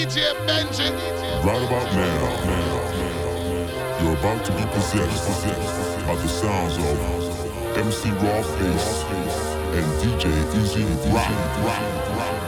DJ Benji. Right about now, you're about to be possessed by the sounds of MC Rob Base and DJ E-Z Rock. rock, rock.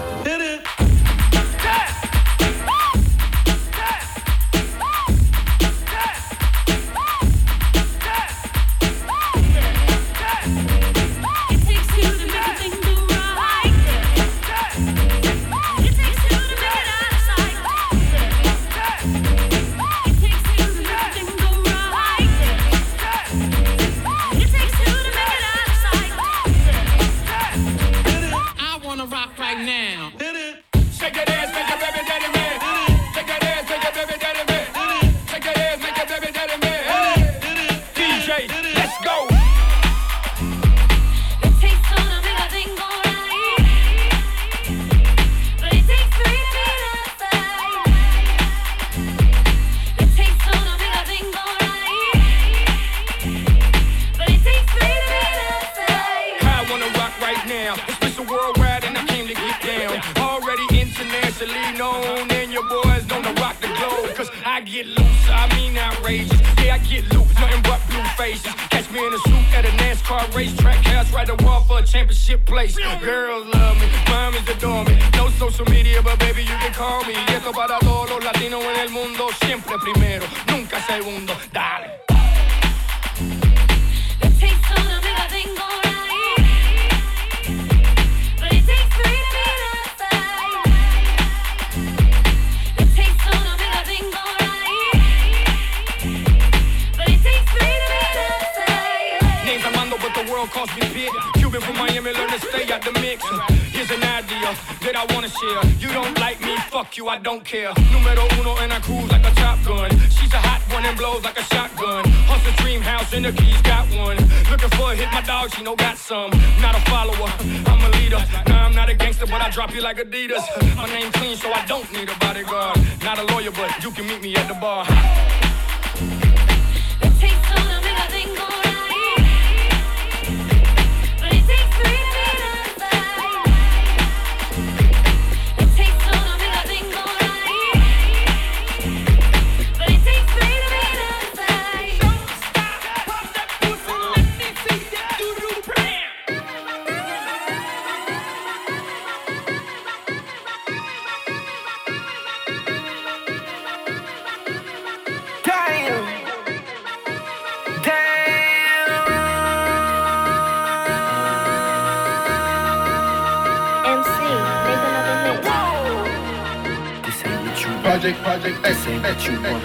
what you want.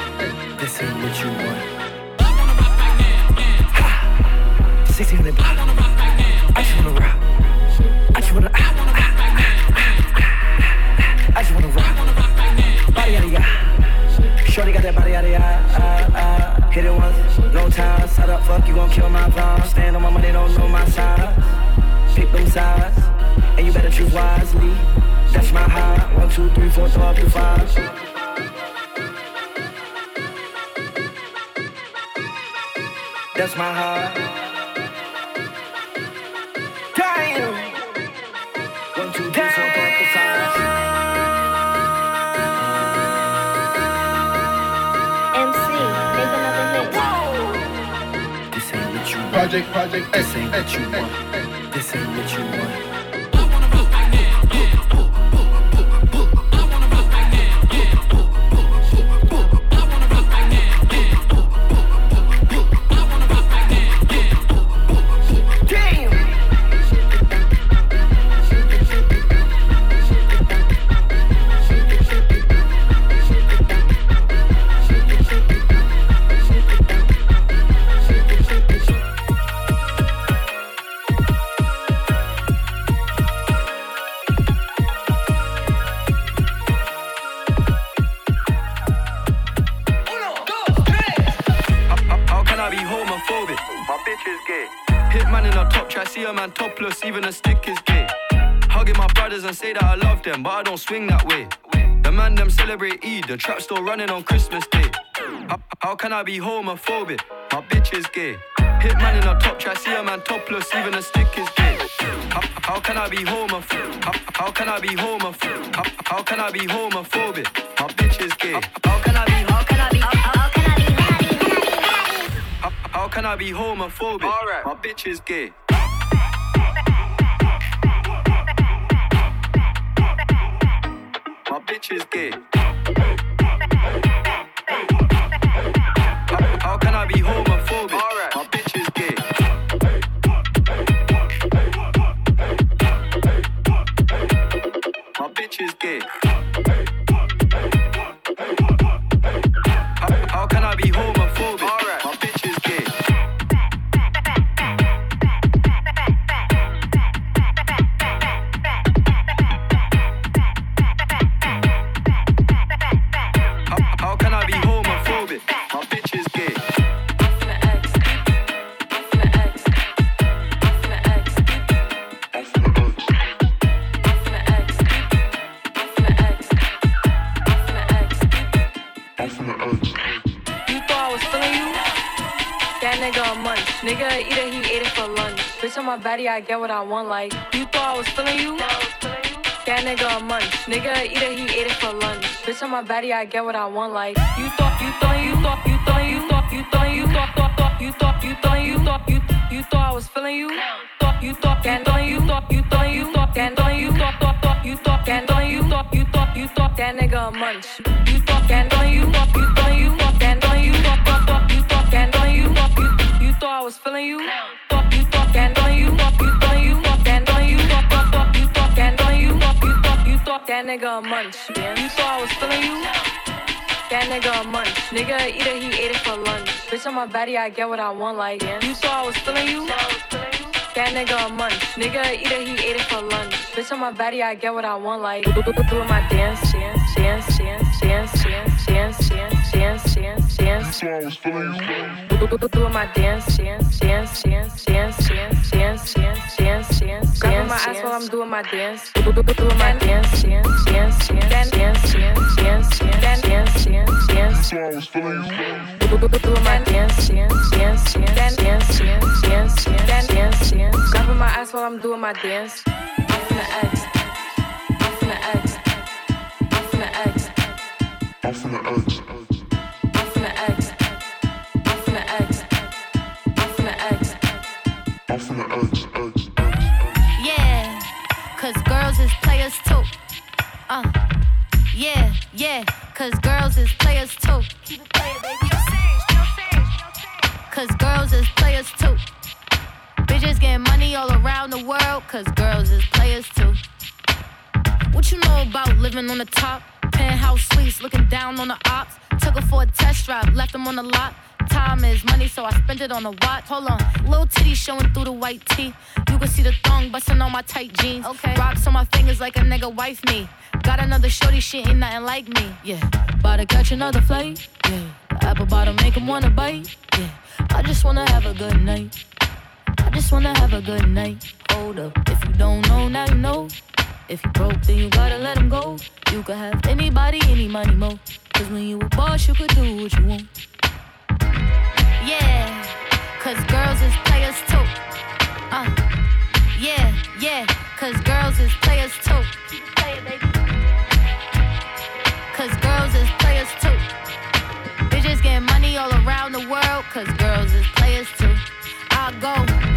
This ain't what you want. I wanna rock right now. 1600 block. I just wanna rock. I just wanna. Ah, ah, ah, I just wanna rock. Body out of ya. Shorty got that body out of ya. Hit it once, no time. Set up, fuck you, gon' kill my vibe. Stand on my money, don't know my size. Pick them sides, and you better choose wisely. That's my high. One, two, three, four, twelve, two, five. bless my heart. MC, make another This ain't what you want. Project, project, this ain't eh, what you eh, want. Eh, this ain't what you want. Swing that way. The man them celebrate Eid, the trap still running on Christmas Day. How, how can I be homophobic? My bitch is gay. Hit man in a top try, see a man topless, even a stick is gay. How, how can I be homophobic? How, how can I be homophobic? How, how can I be homophobic? My bitch is gay. How can I be? How can I be? How, can I be? How, how can I be homophobic? Alright. My bitch is gay. bitches gay. I get what I want. Like you thought I was feeling you? That nigga a munch. Nigga it, he ate it for lunch. Bitch on my body, I get what I want. Like you thought, you thought, you thought, you thought, you thought, you thought, you thought, thought, thought, you thought, you thought, you thought, you you thought I was feeling you? Thought you thought, that thought you thought, you thought, you thought, that thought you thought, thought, thought, you thought, that thought you thought, you thought, you thought that nigga a munch. You thought that thought you thought, you nigga a munch. You thought I was feeling you? That nigga a munch. Nigga it, he ate it for lunch. Bitch on my body, I get what I want. Like you thought I was feeling you? That nigga a munch. Nigga it, he ate it for lunch. Bitch on my body, I get what I want. Like doing my dance, dance, dance, dance, dance, dance, dance, dance, dance, dance, dance. So I was feeling you. Doing my dance, dance, dance, dance, dance, dance, dance, dance, dance, dance. Grabbing my ass while I'm doing my dance. Doing my dance, dance, dance, dance, dance, dance, dance, dance, dance, dance, dance. So I was feeling you. Doing my dance, dance, dance, dance, dance, dance, dance, dance, dance, dance. Grabbing my ass while I'm doing my dance. I'm finna X. I'm finna X. I'm finna X. I'm finna X. girls is players too. Uh, yeah, yeah, cause girls is players too. Keep it playing, baby. Cause girls is players too. Bitches getting money all around the world, cause girls is players too. What you know about living on the top? Penthouse suites, looking down on the ops. Took her for a test drive, left them on the lot. Time is money, so I spent it on a watch. Hold on, little titty showing through the white tee. You can see the thong busting on my tight jeans. Okay. Rocks on my fingers like a nigga wife me. Got another shorty, she ain't nothing like me. Yeah, about to catch another flight. Yeah, the apple bottom make him wanna bite. Yeah, I just wanna have a good night. I just wanna have a good night. Hold up, if you don't know, now you know. If you broke, then you gotta let him go. You could have anybody, any money, mo. Cause when you a boss, you could do what you want. Yeah, cause girls is players too. Uh, yeah, yeah, cause girls is players too. Cause girls is players too. Bitches getting money all around the world, cause girls is players too. I go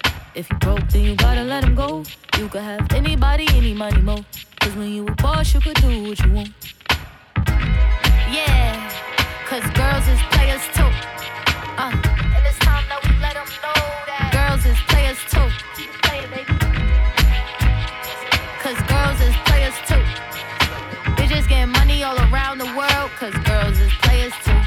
If you broke, then you gotta let him go. You could have anybody, any money, mo. Cause when you a boss, you could do what you want. Yeah, cause girls is players too. Uh, and it's time that we let 'em know that girls is players too. Cause girls is players too. Bitches getting money all around the world, cause girls is players too.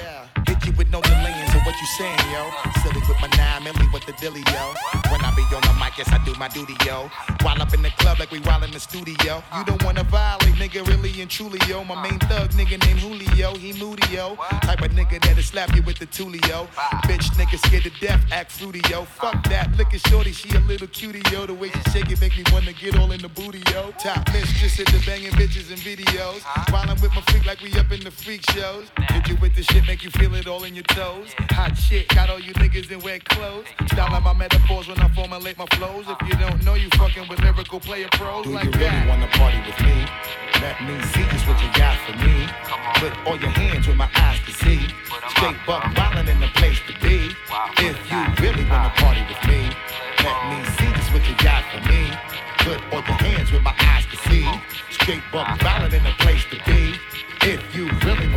Yeah. Hit you with no delaying, so what you saying, yo? Silly with my nine milli, with the dilly, yo. When I be on the mic, yes, I do my duty, yo. While up in the club like we while in the studio. You don't wanna violate, nigga, really and truly, yo. My main thug, nigga named Julio, he moody, yo. Type of nigga that'll slap you with the tulio. Bitch, nigga scared to death, act fruity, yo. Fuck that, look at shorty, she a little cutie, yo. The way she shake it make me wanna get all in the booty, yo. Top mistress at the banging bitches and videos. While I'm with my freak like we up in the freak shows. Hit you with the shit, make you feel it all in your toes. Hot shit, got all you niggas in wet clothes. Style like my metaphors when I formulate my flows. If you don't know, you fucking with lyrical player pros Do like you really that. wanna party with me? Let me see just what you got for me. Put all your hands where my eyes can see. Straight buck wildin' in the place to be. If you really wanna party with me, let me see just what you got for me. Put all your hands where my eyes can see. Straight buck wildin' in the place to be. If you really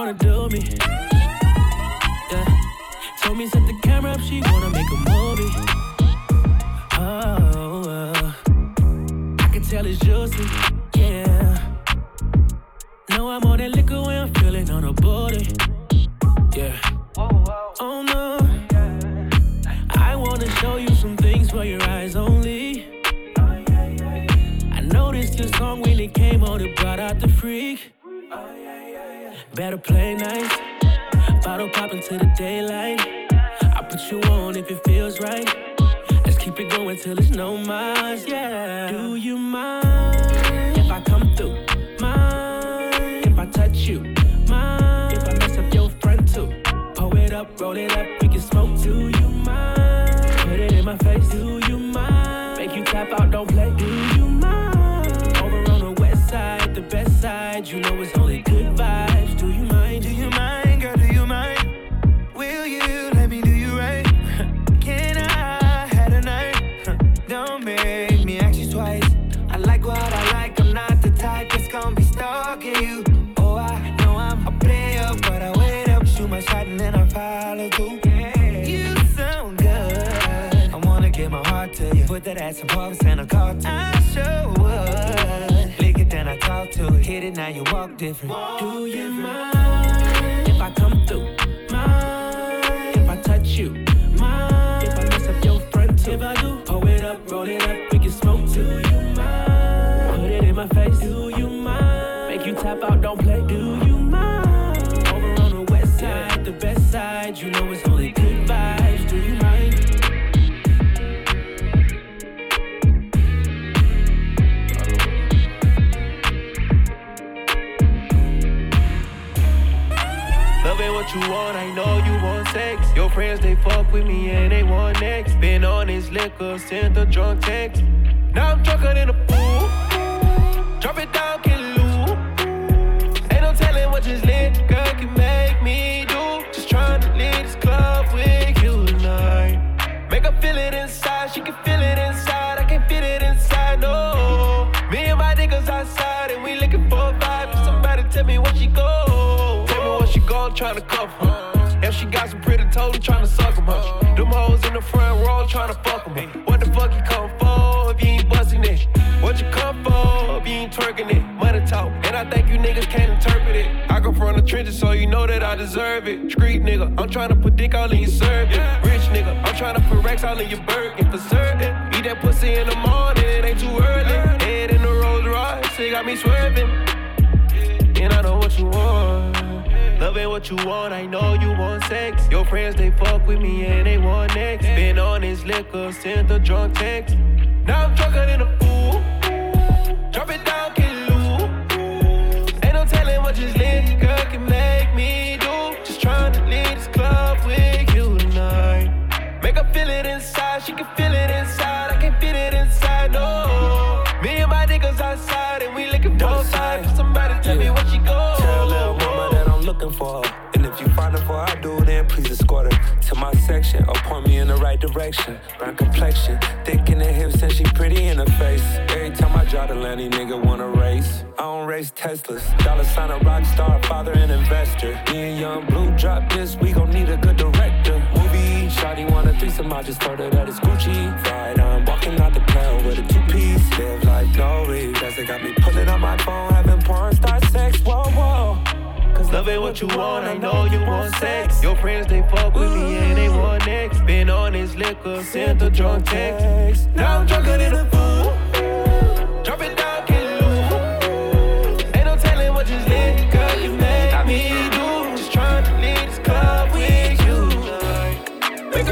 wanna do me. Yeah. Told me set the camera up, she wanna make a movie. Oh, uh. I can tell it's juicy. Yeah. Know I'm on that liquor when I'm feeling on her body. Yeah. Oh no. I wanna show you some things for your eyes only. I noticed your song when it came on, it brought out the freak. Better play nice. Bottle pop into the daylight. I put you on if it feels right. Let's keep it going till there's no miles, yeah. Do you mind if I come through? Mind if I touch you? Mind if I mess up your front too? Pull it up, roll it up, we can smoke. Do you mind? Put it in my face. Do you mind? Make you tap out, don't play. Do you mind? Over on the west side, the best side. You know it's Put that ass in parks and a car to I sure would. Lick it, then I talk to it. Hit it, now you walk different. Do you mind if I come through? Mind if I touch you? Mind if I mess up your front too? If I do, pull it up, roll it up, we can smoke too. Do you mind? Put it in my face. Do you mind? Make you tap out, don't play. Do you want, I know you want sex. Your friends, they fuck with me and they want next. Been on this liquor, sent a drunk text. Now I'm drunker than a fool. Drop it down, can lose. Ain't no telling what this lit girl can make me do. Just trying to leave this club with you tonight. Make her feel it inside, she can feel it inside. Trying to cover her. If she got some pretty toes, trying to suck them, huh? Them hoes in the front row, trying to fuck them. What the fuck you come for if you ain't busting it? What you come for if you ain't twerking it? Money talk, and I think you niggas can't interpret it. I come from the trenches, so you know that I deserve it. Street nigga, I'm trying to put dick all in your serving. Rich nigga, I'm trying to put racks all in your burger. For certain, eat that pussy in the morning, it ain't too early. Head in the Rolls Royce, it got me swerving. And I know what you want. Loving what you want, I know you want sex. Your friends, they fuck with me and they want next. Been on this liquor, sent the drunk text. Now I'm drunker than a fool. Drop it down, can lose. Ain't no telling what this girl can make me do. Just trying to leave this club with you tonight. Make her feel it inside, she can feel it inside. I can't feel it inside, no. I do, then please escort her to my section or point me in the right direction. Brown complexion, thick in the hips, and she pretty in the face. Every time I drive the Lanny, nigga wanna race. I don't race Teslas. Dollar sign a rock star, father and investor. Me and Young Blue drop this, we gon' need a good director. Movie, Shotty want a threesome, I just her that it's Gucci. Right, I'm walking out the plane with a two piece. Live like no regrets, they got me pulling on my phone, having porn star sex. Whoa, whoa. Love what you want, I know you want sex. Your friends, they fuck with me and they want next. Been on this liquor, sent the drunk text. Now I'm drunker than a fool. Drop it down, get loose. Ain't no telling what make me do. Just trying to leave this club with you. It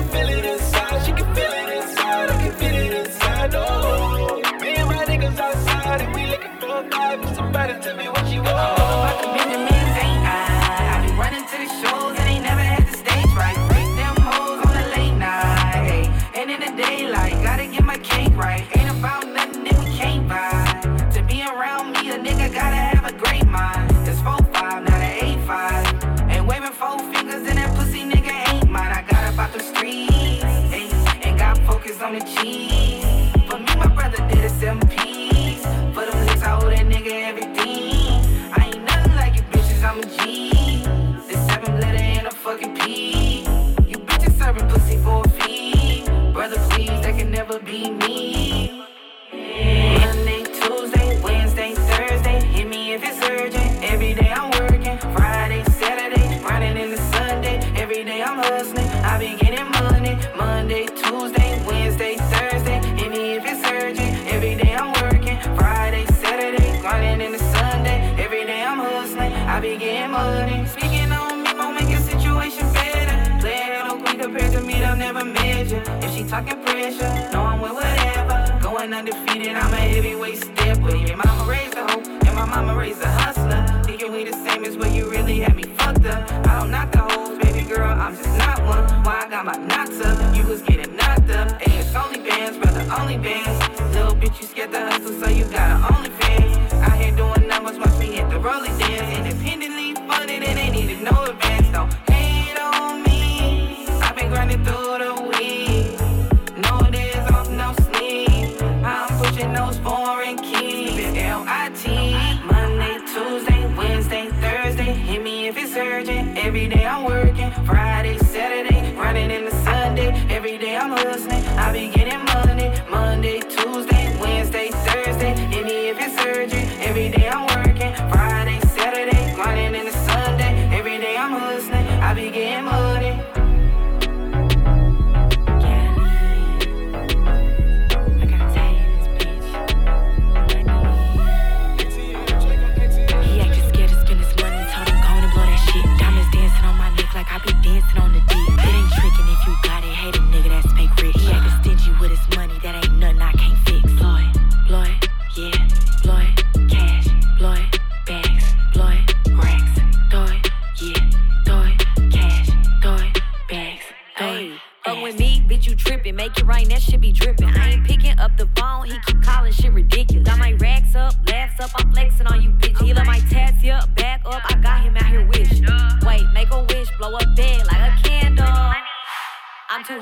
Scared to hustle, so you got an only fans. Out here doing numbers, watch me hit the rolling dance. Independently funded, and they needed no advance. Don't hate on me. I've been grinding through the week. No days off, no sleep. I'm pushing those foreign keys.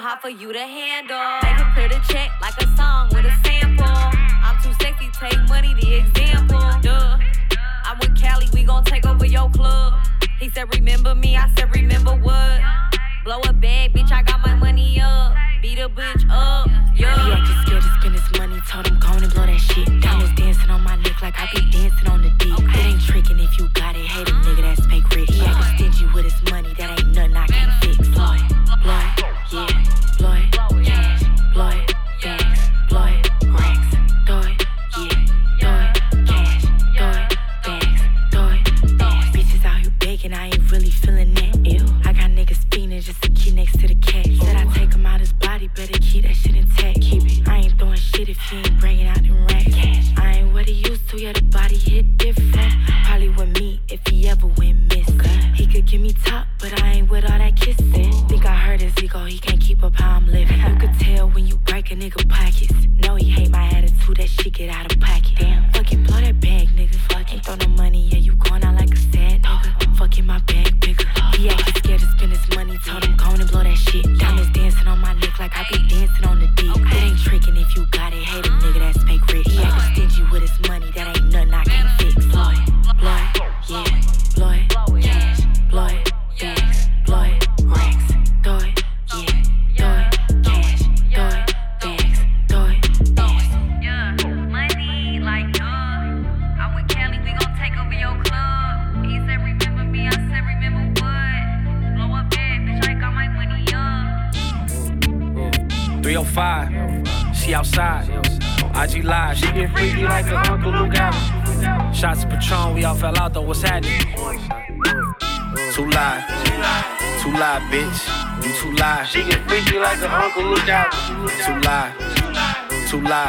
Hot for you to handle. Make it clear the check like a song with a sample. I'm too sexy, take money, the example. Duh. I'm with Cali, we gon' take over your club. He said, Remember me? I said, Remember what? Blow a bag, bitch, I got my money up. Beat a bitch up, He yeah. acted scared to spend his money, told him go and blow that shit. Diamonds dancing on my neck like I be dancing on the dick. It ain't tricking if you got it, hate a nigga that's fake rich.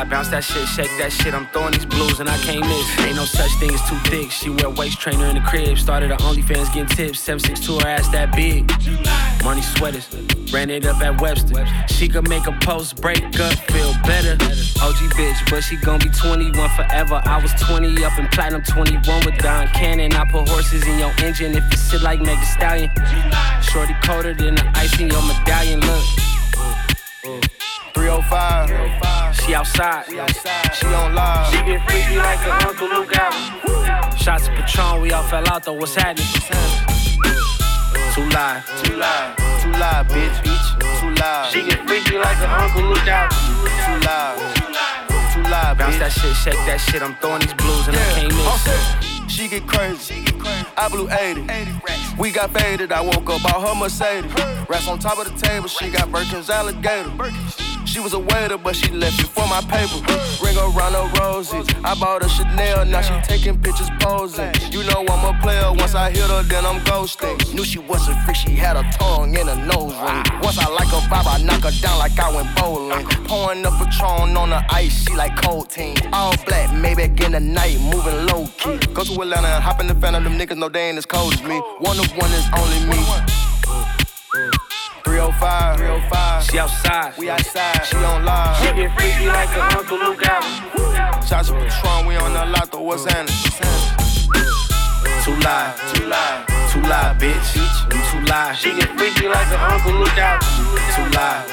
Bounce that shit, shake that shit. I'm throwing these blues and I can't miss. Ain't no such thing as too thick. She wear waist trainer in the crib. Started her OnlyFans getting tips. 762 her ass that big. Money sweaters, ran it up at Webster. She could make a post break up, feel better. OG bitch, but she gon' be 21 forever. I was 20 up in platinum, 21 with Don Cannon. I put horses in your engine if you sit like Meg Stallion. Shorty colder than the ice in your medallion. Look. 305. She outside. She on live. She get freaky like her Uncle Luke Allen. Shots of Patron, we all fell out though. What's happening? Too live. Too live. Too live, bitch. bitch. Too live. She get freaky like her Uncle Luke Allen. Too live. Too live, Bounce bitch. that shit, shake that shit. I'm throwing these blues and I can't miss. She get crazy. I blew 80. We got faded. I woke up out her Mercedes. Rats on top of the table. She got Birkin's alligator. She was a waiter, but she left it for my paper. Ring around her roses. I bought her Chanel. Now she taking pictures posing. You know I'm a player. Once I hit her, then I'm ghosting. Knew she was a freak. She had a tongue and a nose ring. Once I like her vibe, I knock her down like I went bowling. Pouring up Patron on the ice. She like cold team. All black, maybe in the night, moving low key. Go to Atlanta and hop in the fan of them niggas. know they ain't as cold as me. One of one is only me. 305. 305. She outside. We outside. She on live. She get freaky like her Uncle Luke Allen. Shots of Patron, we on the lot, though. What's happening? Too live. Too live. Too live, bitch. You too live. She get freaky like her Uncle Luke Allen. Too live.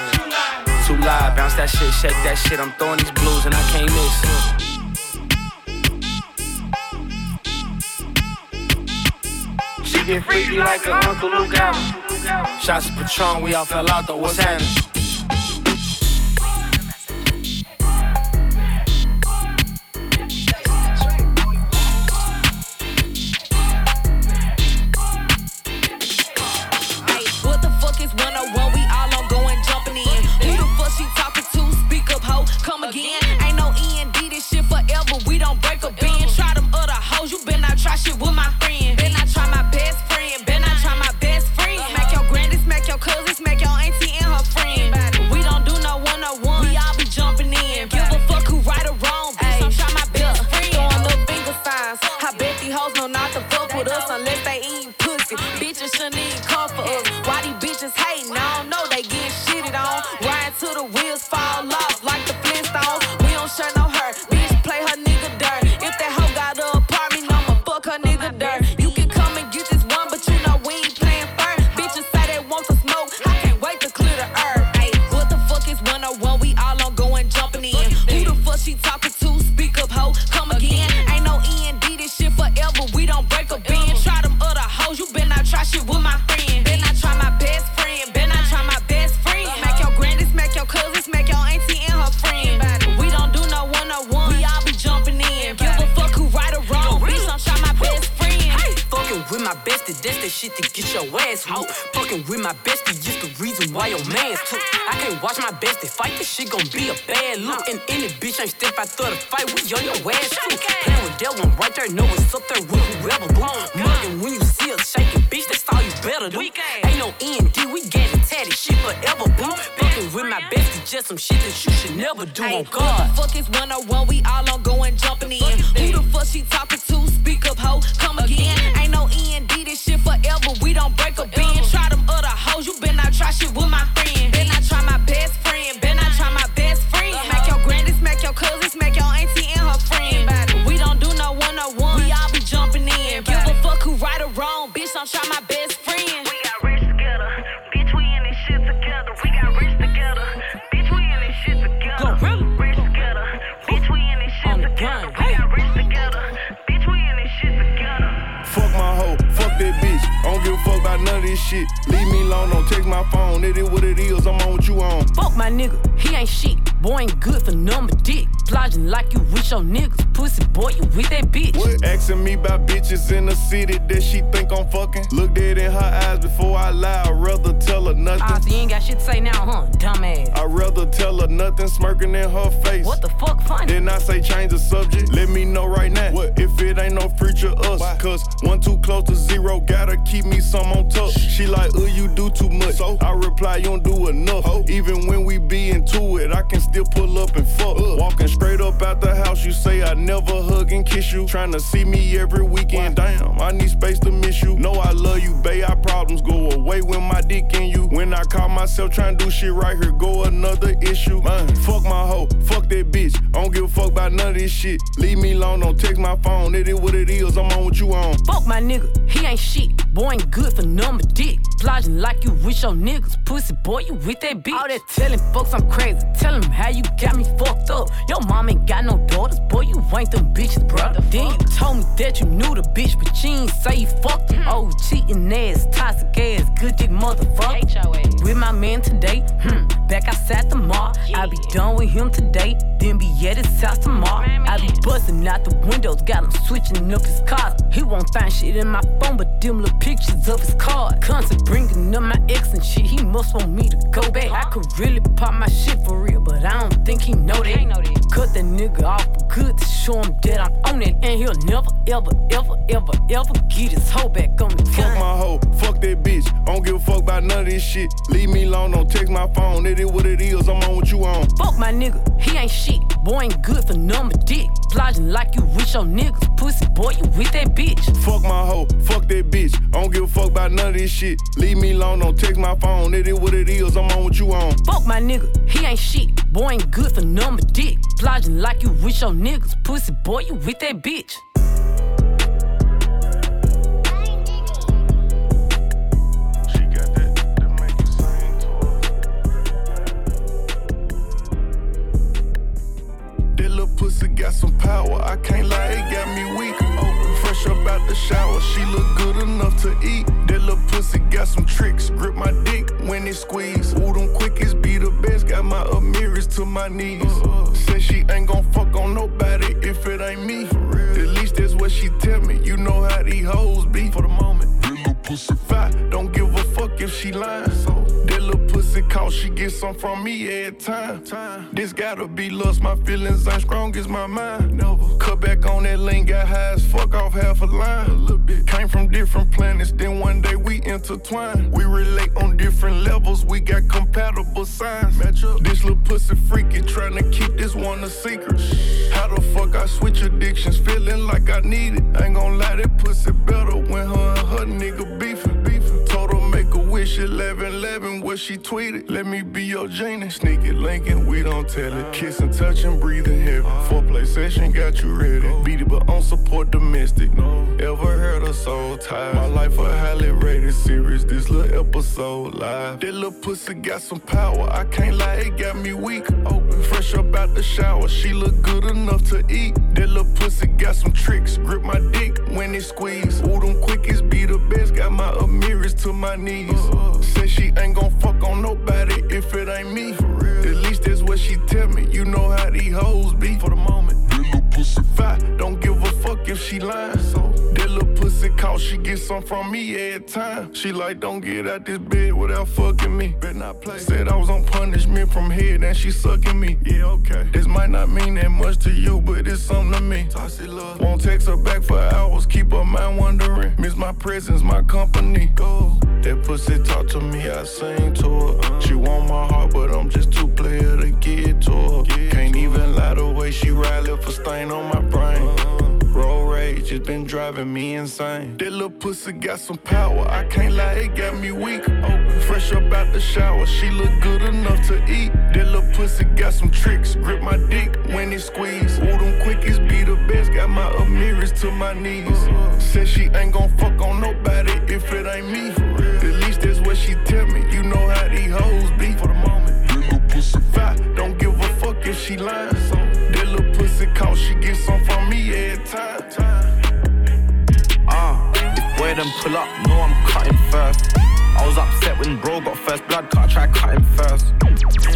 Too live. Bounce that shit, shake that shit. I'm throwing these blues and I can't miss. Get freaky like her Uncle Luke Allen. Shots of Patron, we all fell out though. What's happening? This shit. Leave me alone, don't text my phone. It is what it is, I'm on what you on. Fuck my nigga, he ain't shit. Boy ain't good for number dick. Plodging like you with your niggas. Pussy boy, you with that bitch. What? Asking me about bitches in the city that she think I'm fucking. Look dead in her eyes before I lie. I'd rather tell her nothing. Ah, so you ain't got shit to say now, huh? Dumbass. I'd rather tell her nothing, smirking in her face. What the fuck funny? Then I say change the subject. Let me know right now. What? If it ain't no future us. Why? Cause one too close to zero, gotta keep me some on top. She like, uh, you do too much. So I reply, you don't do enough. Oh. Even when we be into it, I can still pull up and fuck. Uh. Walking straight up out the house, you say I never hug and kiss you. Trying to see me every weekend. Damn, I need space to miss you. Know I love you, babe. Our problems go away when my dick in you. When I call myself trying to do shit right here, go another issue. Man, fuck my hoe, fuck that bitch. I don't give a fuck about none of this shit. Leave me alone, don't text my phone. It is what it is, I'm on what you on. Fuck my nigga, he ain't shit. Boy ain't good for number dick. Plodging like you with your niggas. Pussy boy, you with that bitch. All that telling folks I'm crazy. Tell Tell 'em how you got me fucked up. Your mom ain't got no daughters. Boy, you ain't them bitches, brother. Then you told me that you knew the bitch, but you ain't say you fucked her. Oh, cheating ass, toxic ass, good dick motherfucker. With my man today, hmm, back outside the mall. I be done with him today, then be at his house tomorrow. I be busting out the windows, got him switching up his cars. He won't find shit in my phone, but them little pictures of his car. Constant bringing up my ex and shit, he must want me to go back. I could really pop my shit for real, but I don't think he know that. Cut that nigga off good to show him that I'm on it, and he'll never, ever, ever, ever, ever get his hoe back on the Fuck my hoe, fuck that bitch. I don't give a fuck about none of this shit. Leave me alone, don't text my phone. It is what it is, I'm on what you on. Fuck my nigga, he ain't shit. Boy ain't good for number dick. Plodging like you with your niggas. Pussy boy, you with that bitch. Fuck my hoe, fuck that bitch. I don't give a fuck about none of this shit. Leave me alone, don't text my phone. It is what it is, I'm on what you on. Fuck my nigga, he ain't shit. Boy ain't good for number dick. Plodging like you with your niggas. Pussy boy, you with that bitch. That little pussy got some power. I can't lie, out the shower, she look good enough to eat. That little pussy got some tricks. Grip my dick when it squeeze. Ooh, them quickies be the best. Got my Amiris to my knees. Said she ain't gon' fuck on nobody if it ain't me. At least that's what she tell me. You know how these hoes be for the moment. That little pussy fat. Don't give a fuck if she lying. So that little she get some from me every time. This gotta be lust. My feelings ain't strong as my mind. Never cut back on that lane. Got high as fuck off half a line. A little bit. Came from different planets. Then one day we intertwine. We relate on different levels. We got compatible signs. Match up. This little pussy freaky trying to keep this one a secret. How the fuck I switch addictions? Feeling like I need it. Ain't gon' lie, that pussy better when her and her nigga beefing. Wish 11 11 what she tweeted. Let me be your genie. Sneak it, Lincoln, we don't tell it. Kiss and touch and breathe breathing heavy. Foreplay session got you ready. Beat it, but on support domestic. Ever heard a soul tie? My life a highly rated series. This little episode live. That little pussy got some power. I can't lie, it got me weak. Open, fresh up out the shower. She look good enough to eat. That little pussy got some tricks. Grip my dick when it squeeze. Ooh, them quickies be the best. Got my Amiris to my knees. Said she ain't gon' fuck on nobody if it ain't me. At least that's what she tell me. You know how these hoes be for the moment. Little pussy fat. Don't give a fuck if she lying. So that little pussy call, she get some from me every time. She like, don't get out this bed without fucking me. Better not play. Said I was on punishment from head and she sucking me. Yeah, okay. This might not mean that much to you, but it's something to me. Tossy love. Won't text her back for hours, keep her mind wondering. Miss my presence, my company. Go. That pussy talk to me, I sing to her. Uh-huh. She want my heart, but I'm just too player to get to her. Can't even lie the way she ride, left a stain on my brain. Uh-huh. Rage has been driving me insane. That little pussy got some power, I can't lie, it got me weak. Oh, fresh up out the shower, she look good enough to eat. That little pussy got some tricks, grip my dick when it squeeze. Ooh, them quickies be the best, got my Amiris to my knees. Said she ain't gon' fuck on nobody if it ain't me. At least that's what she tell me. You know how these hoes them pull up, no, I'm cutting first. I was upset when bro got first blood cut, I tried cutting first.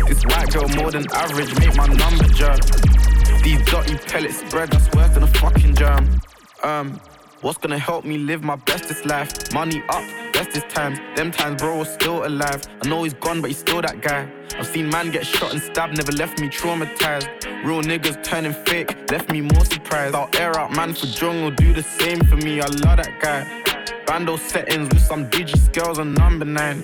This white girl more than average, make my number jerk. These dirty pellets spread, that's worse than a fucking germ. Um, what's gonna help me live my bestest life? Money up, bestest times. Them times bro was still alive. I know he's gone, but he's still that guy. I've seen man get shot and stabbed, never left me traumatized. Real niggas turning fake, left me more surprised. I'll air out man for jungle, do the same for me. I love that guy. Bando settings with some digi scales on number nine.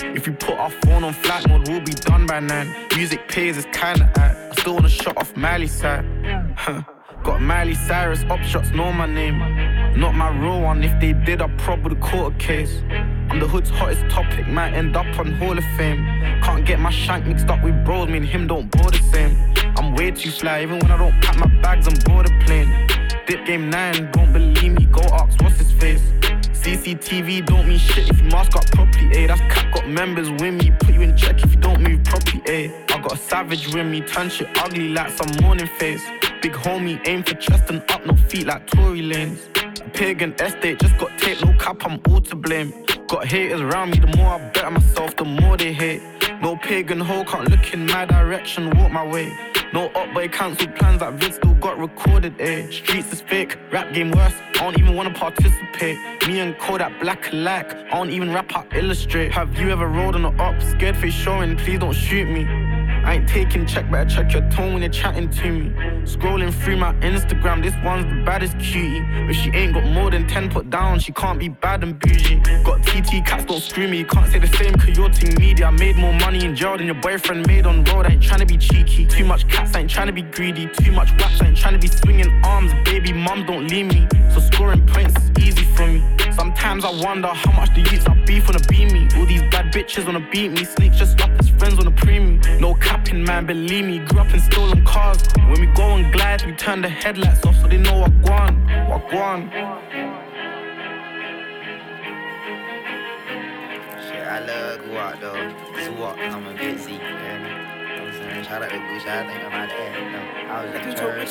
If you put our phone on flight mode, we'll be done by nine. Music pays, is kinda at. I still wanna shut off Miley side. Got Miley Cyrus, op shots know my name. Not my real one, if they did, I'd probably caught a case. I'm the hood's hottest topic, might end up on Hall of Fame. Can't get my shank mixed up with bros, me and him don't board the same. I'm way too fly, even when I don't pack my bags, I'm board a plane. Dip game 9, don't believe me, go ask what's his face. CCTV don't mean shit if you mask up properly, ayy. That's cap got members with me, put you in check if you don't move properly, ayy. I got a savage with me, turn shit ugly like some morning face. Big homie, aim for chest and up, no feet like Tory Lanez. and estate, just got tape, no cap, I'm all to blame. Got haters around me, the more I better myself, the more they hate. No pagan hoe can't look in my direction, walk my way. No up boy cancelled plans that vid still got recorded, eh? Streets is fake, rap game worse, I don't even wanna participate. Me and Kodak black alike, I don't even rap, I illustrate. Have you ever rolled on the up, scared face showing, please don't shoot me. I ain't taking check, but I check your tone when you're chatting to me. Scrolling through my Instagram, this one's the baddest cutie. But she ain't got more than 10 put down, she can't be bad and bougie. Got TT cats, don't screw me, can't say the same cause team media. I made more money in jail than your boyfriend made on road, I ain't trying to be cheeky. Too much cats, I ain't trying to be greedy. Too much raps, I ain't trying to be swinging arms. Baby, mom, don't leave me. So scoring points is easy for me. Sometimes I wonder how much the youths are beef wanna be me. All these bad bitches wanna beat me. Snakes just up as friends wanna pre me. No capping, man, believe me. Grew up in stolen cars. When we go on glide, we turn the headlights off so they know what gone. What gone. Shit, I love Guap though. Guap, I'm a bit Zeke, you hear me? Shout out to Gucci, I think I'm out there. No, I was in church.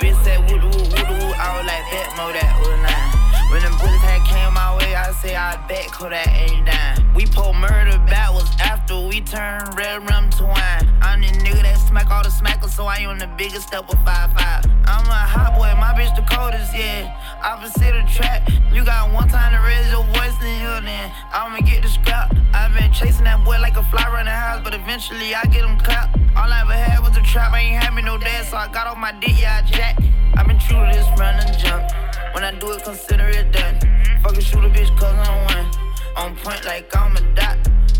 Bitch said woo woo woo woo, I was like that, mo that, ooh nine. When them bullets had came my way, I say I bet Kodak ain't dying. We pull murder backwards after we turn red rum to wine. I'm the nigga that smack all the smackers, so I on the biggest step of 5'5. I'm a hot boy, my bitch the coldest, yeah. Opposite of track, you got one time to raise your voice in here, then I'ma get the scrap. I've been chasing that boy like a fly around the house, but eventually I get him clapped. All I ever had was a trap, I ain't had me no dad, so I got off my dick, yeah, I jack. I've been true to this run and jump. When I do it, consider it done. Fucking shoot a bitch cause I'm one. On point like I'm a dot.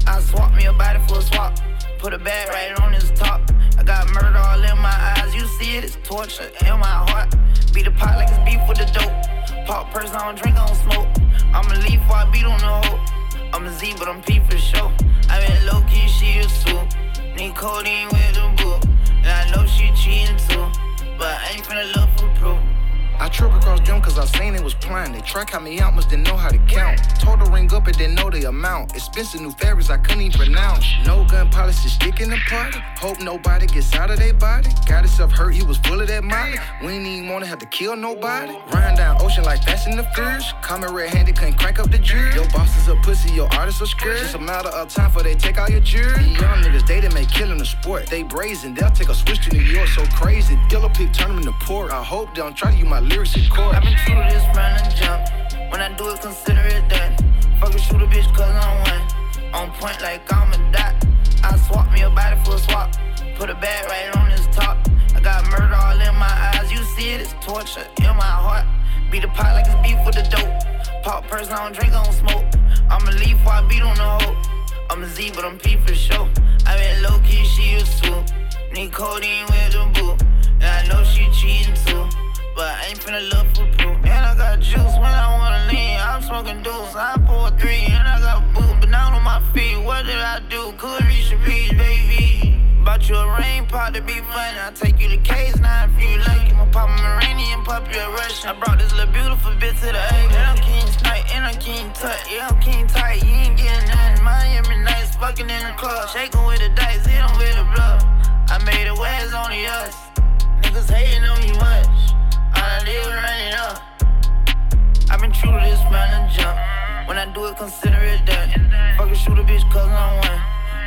I swap me a body for a swap. Put a bag right on his top. I got murder all in my eyes. You see it, it's torture in my heart. Beat the pot like it's beef with the dope. Pop person, I don't drink, I don't smoke. I'm a leaf while I beat on the hoe. I'm a Z, but I'm P for sure. I been low key, she a soup. Need codeine with the book. And I know she cheating too. But I ain't finna look for proof. I trip across them cause I seen it was blind. They try count me out, must didn't know how to count. Told her ring up and didn't know the amount. Expensive new fabrics I couldn't even pronounce. No gun policy sticking in the party. Hope nobody gets out of their body. Got himself hurt, he was full of that molly. We ain't even wanna have to kill nobody. Run down ocean like Fast in the Furious. Coming red handed, couldn't crank up the jury. Your boss is a pussy, your artist a skirt. Just a matter of time for they take all your jury. These young niggas, they done make killing a sport. They brazen, they'll take a switch to New York so crazy. Dealer pick, turn them into port. I hope they don't try to use my lyrics is core. I've been true to this random jump. When I do it, consider it done. Fuck a shoot a bitch, cause I'm one. On point like I'm a dot. I swap me a body for a swap. Put a bag right on his top. I got murder all in my eyes. You see it, it's torture in my heart. Beat the pot like it's beef with the dope. Pop person, I don't drink, I don't smoke. I'm a leaf while I beat on the hoe. I'm a Z, but I'm P for sure. I been low key, she used to. Need codeine with the boo. And I know she cheating too. But I ain't finna look for proof. And I got juice when I wanna lean. I'm smoking deuce. I pour three and I got boom. But now on my feet, what did I do? Could reach the peace, baby. Bought you a rain pot to be funny. I'll take you to K's now if you like. I'ma pop a Iranian, pop you a Russian. I brought this little beautiful bitch to the egg. And I'm king snipe, and I'm king tut. Yeah, I'm king tight. You ain't getting nothing. Miami nice, fucking in the club. Shaking with the dice, hit them with the blood. I made it where it's only us. Niggas hating on me much. I live running up. I've been true to this man and jump. When I do it, consider it done. Shoot a bitch cause I'm one.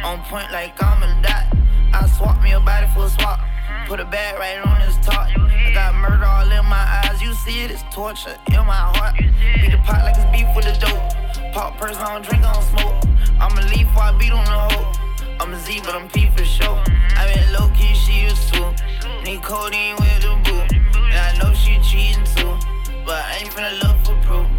On point like I'm a dot. I swap me a body for a swap. Put a bag right on his top. I got murder all in my eyes. You see it, it's torture in my heart. Beat the pot like it's beef with the dope. Pop person, I don't drink, I don't smoke. I'm a leaf while I beat on the hoe. I'm a Z, but I'm P for sure. I been low key, she used to. Need codeine with the boo. And I know she cheating too. But I ain't finna look for proof.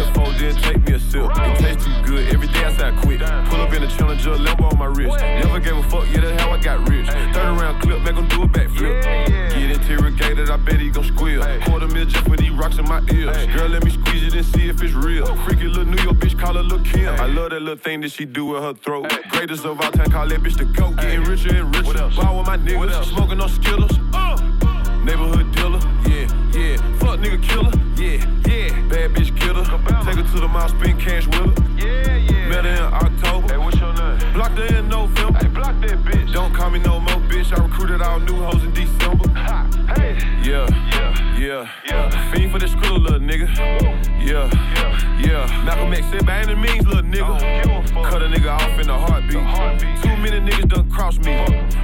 A four, then take me a sip. It tastes too good. Every day I say I quit. Pull up in a challenger, Lambo on my wrist. Never gave a fuck, yeah, that's how I got rich. 30 round clip, make 'em do a backflip. Get interrogated, I bet he gon' squeal. Quarter mil just for these rocks in my ears. Girl, let me squeeze it and see if it's real. Freaky little New York bitch, call her Lil' Kim. I love that little thing that she do with her throat. Greatest of all time, call that bitch the GOAT. Getting richer and richer. Ball with my niggas, smoking on Skittles. Neighborhood dealer. Fuck nigga killer, yeah, yeah. Bad bitch killer. Take her to the mall, spend cash with her. Yeah, yeah. Met her in October. Hey, what's your name? Blocked her in November. Hey, block that bitch. Don't call me no more bitch. I recruited all new hoes in December. Ha, hey. Yeah, yeah, yeah. yeah. Fiend for this skrilla, little nigga. Yeah, yeah, yeah. Malcolm X said by any means, little nigga. Cut a nigga off in a heartbeat. Too many niggas done cross me.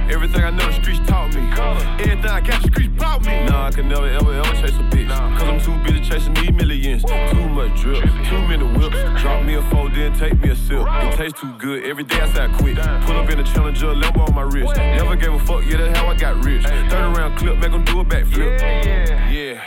Everything I know the streets taught me. Everything I got the streets brought me. Nah, I can never ever ever chase a bitch. Cause I'm too busy chasing these millions. Too much drip, too many whips. Drop me a four, then take me a sip. It tastes too good. Every day I I quit. Pull up in a challenger, Lambo on my wrist. Never gave a fuck, yeah, that's how I got rich. 30 round clip, make 'em do a backflip. Yeah, yeah,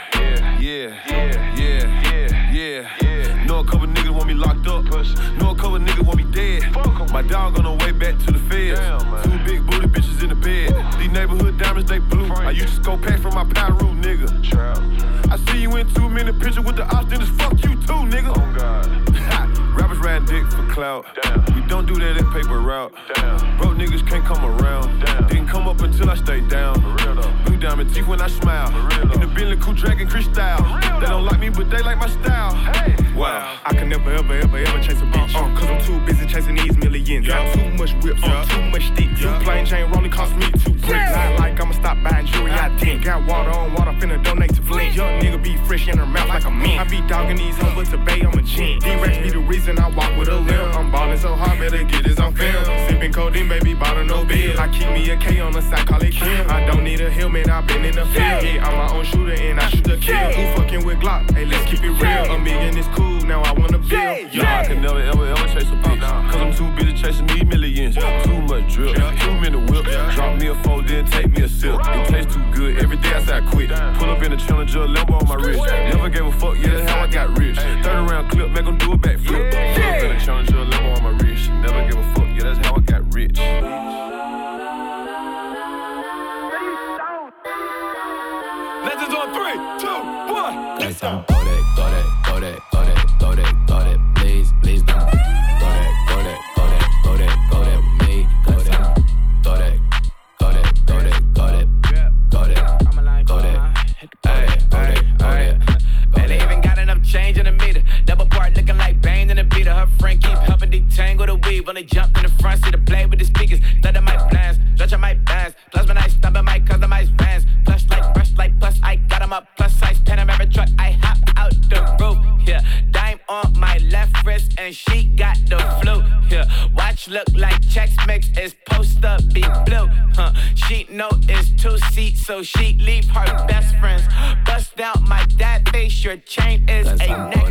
yeah, yeah, yeah, yeah, yeah. Know a couple niggas want me locked up. Know a couple niggas want me dead. My dog on the way back to the feds. Two big booty bitches in the bed. These neighborhood diamonds, they blue. I used to go pack from my Pyro nigga. I see you in too many pictures with the Austin, it's fuck you too, nigga. Oh God. Dick for clout. We don't do that at paper route. Broke niggas can't come around. Didn't come up until I stay down. Blue diamond teeth when I smile. In the Bentley cool dragon crystal. They don't like me, but they like my style. Hey. Wow, I can never ever ever ever chase a bitch. Uh, cause I'm too busy chasing these millions. Got too much whips, uh, too much sticks. Two plain chain rolling cost me two bricks. Lie like I'ma stop buying jewelry, I didn't. Got water on water, finna donate to Flint. Young nigga be fresh in her mouth like a mint. I be dogging these hoes, but to bay, I'm a chin. D-Rex be the reason I walk with a limp. I'm ballin' so hard, better get this on film. Sipping codeine, baby, bottle no bill. I keep me a K on the side, call it Kim. I don't need a helmet, I've been in the field. Yeah, I'm my own shooter and I shoot the kill. Who fuckin' with Glock? Hey, let's keep it real. A million is cool, now I wanna build. Nah, I can never ever ever chase a bitch. Oh, Cause I'm too busy chasing these millions. Too much drip, too many whips. Drop me a four, then take me a sip. It tastes too good. Every day I say I quit. Pull up in a challenger, Lambo on my wrist. Never gave a fuck, yeah, that's how I got rich. 30 round clip, make 'em do a backflip. Pull up in a challenger, Lambo on my wrist. Never gave a fuck, yeah, that's how I got rich. Legends on three, two, one. Guys, I'm leave when they jump in the front seat to play with the speakers. That my might plans, that I my bands. Plus when I stop at my customized vans. Plus like, rush like, plus I got 'em up. Plus size panoramic truck, I hop out the roof. Yeah, dime on my left wrist and she got the flu. Yeah, watch look like checks mix is post up be blue. Huh, she know it's two seats, so she leave her best friends. Bust out my dad face, your chain is That's a neck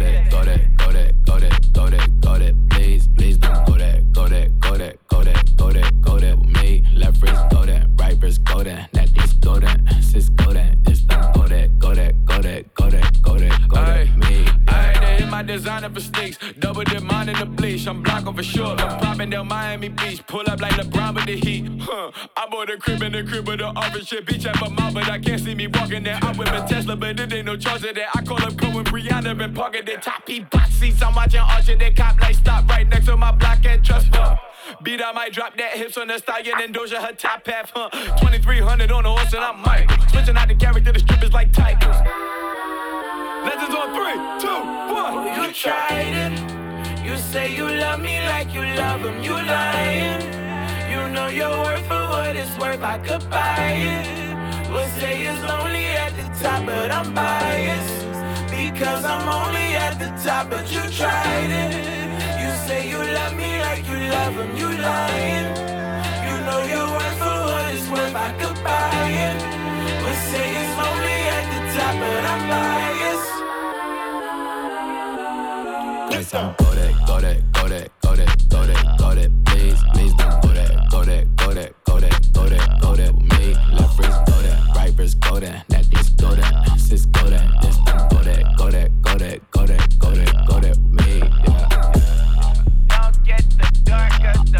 go there, go there, go there with me. Left wrist go there, right wrist go there, necklace go there, sis go there, it's done go there, go there, go there, go there, go there, go there with me. I had to hit my designer for sticks. Double dip mine in the bleach. I'm blocking for sure. I'm popping down Miami Beach. Pull up like LeBron with the heat. Huh. I bought a crib in the crib with the office shit. Beach at my mouth, but I can't see me walking there. I'm with a Tesla, but it ain't no charge of that. I call up Cohen Brianna, been parking the top P box seats. I'm watching Archer, they cop like stop right next to my block at Trust Fund. Beat, I might drop that hips on the stallion and Doja her top half, huh? 2300 on the horse and I'm Mike. Switching out the character, the strippers like tigers. Legends on three, two, one. You tried it. You say you love me like you love him. You lying. You know your worth for what it's worth. I could buy it. Will say it's lonely at the top, but I'm biased. Because I'm only at the top, but you tried it. Say you love me like you love him. You lying. You know your worth for what it's worth. I could buy it. Will say it's lonely at the top, but I'm biased. Go there, go there, go there, go there, go there, go there. Please, please don't go there, go there, go there, go there, go there, go there me. Left wrist go there, right wrist go there, go there, sis go there, this go there, go there, go there, go there, go there, go there I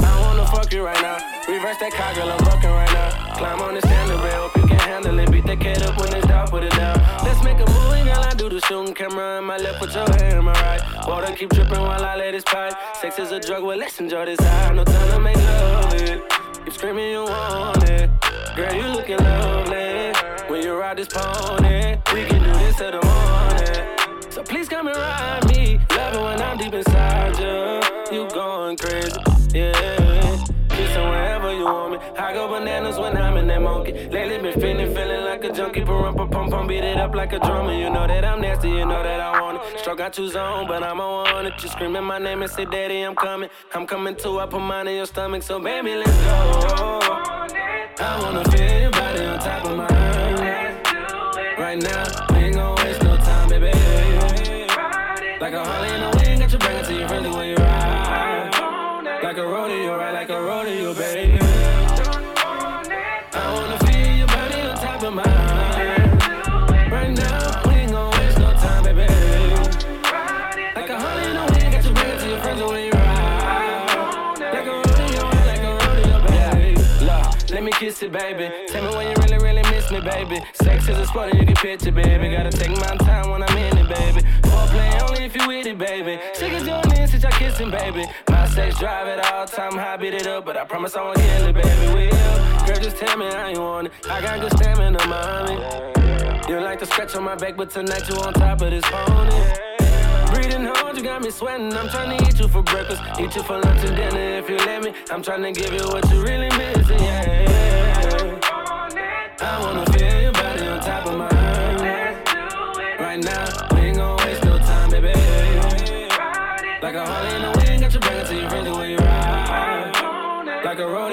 don't wanna fuck you right now. Reverse that car, girl, I'm fucking right now. Climb on the standard hope you can handle it. Beat that kid up when it's down, put it down. Let's make a movie, girl. I do the shooting camera in my left, put your hand in my right. Water keep dripping while I let it pipe. Sex is a drug, well, let's enjoy this high. No time to make love it. Keep screaming, you want it. Girl, you looking lovely. When you ride this pony, we can do this till the morning. So please come and ride me. Love it when I'm deep inside you. You going crazy, yeah. Kissing wherever you me. I go bananas when I'm in that monkey. Lately been feeling, feeling like a junkie. Pump, pump, pump, beat it up like a drummer. You know that I'm nasty, you know that I want it. Stroke out you zone, but I'm on it. You screaming my name and say, Daddy, I'm coming. I'm coming too. I put mine in your stomach, so baby, let's go. I wanna feel your body on top of mine. Right now, ain't gon' waste no time, baby. Like a Harley Kiss it, baby. Tell me when you really, really miss me, baby. Sex is a sport and you can pitch picture, baby. Gotta take my time when I'm in it, baby. Foreplay only if you with it, baby. Sick of doing this since y'all kissing, baby. My sex drive at all time, high beat it up, but I promise I won't kill it, baby. We'll girl, just tell me how you want it. I got good stamina, mommy. You like to scratch on my back, but tonight you on top of this pony. Breathing hard, you got me sweating. I'm trying to eat you for breakfast, eat you for lunch and dinner if you let me. I'm trying to give you what you really missing, yeah. I wanna feel your body on top of mine. Right now, we ain't gon' waste no time, baby. Like a Harley in the wind, got you your friends when you ride. Like a rodeo,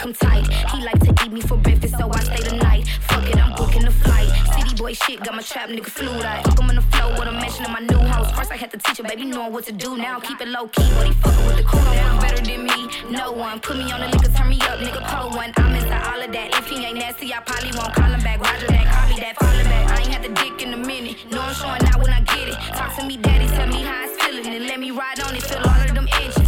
come tight. He like to eat me for breakfast, so I stay the night. Fuck it, I'm booking the flight. City boy shit, got my trap nigga flued out. Fuck him on the floor with a mansion in my new house. First I had to teach him, baby, knowing what to do. Now keep it low key, but he fucking with the. No one better than me, no one. Put me on the liquor, turn me up, nigga, pull one. I'm inside all of that. If he ain't nasty, I probably won't call him back. Roger that, copy that, falling back. I ain't had the dick in a minute. No, I'm showing out when I get it. Talk to me, daddy, tell me how it's feeling. And let me ride on it, feel all of them inches.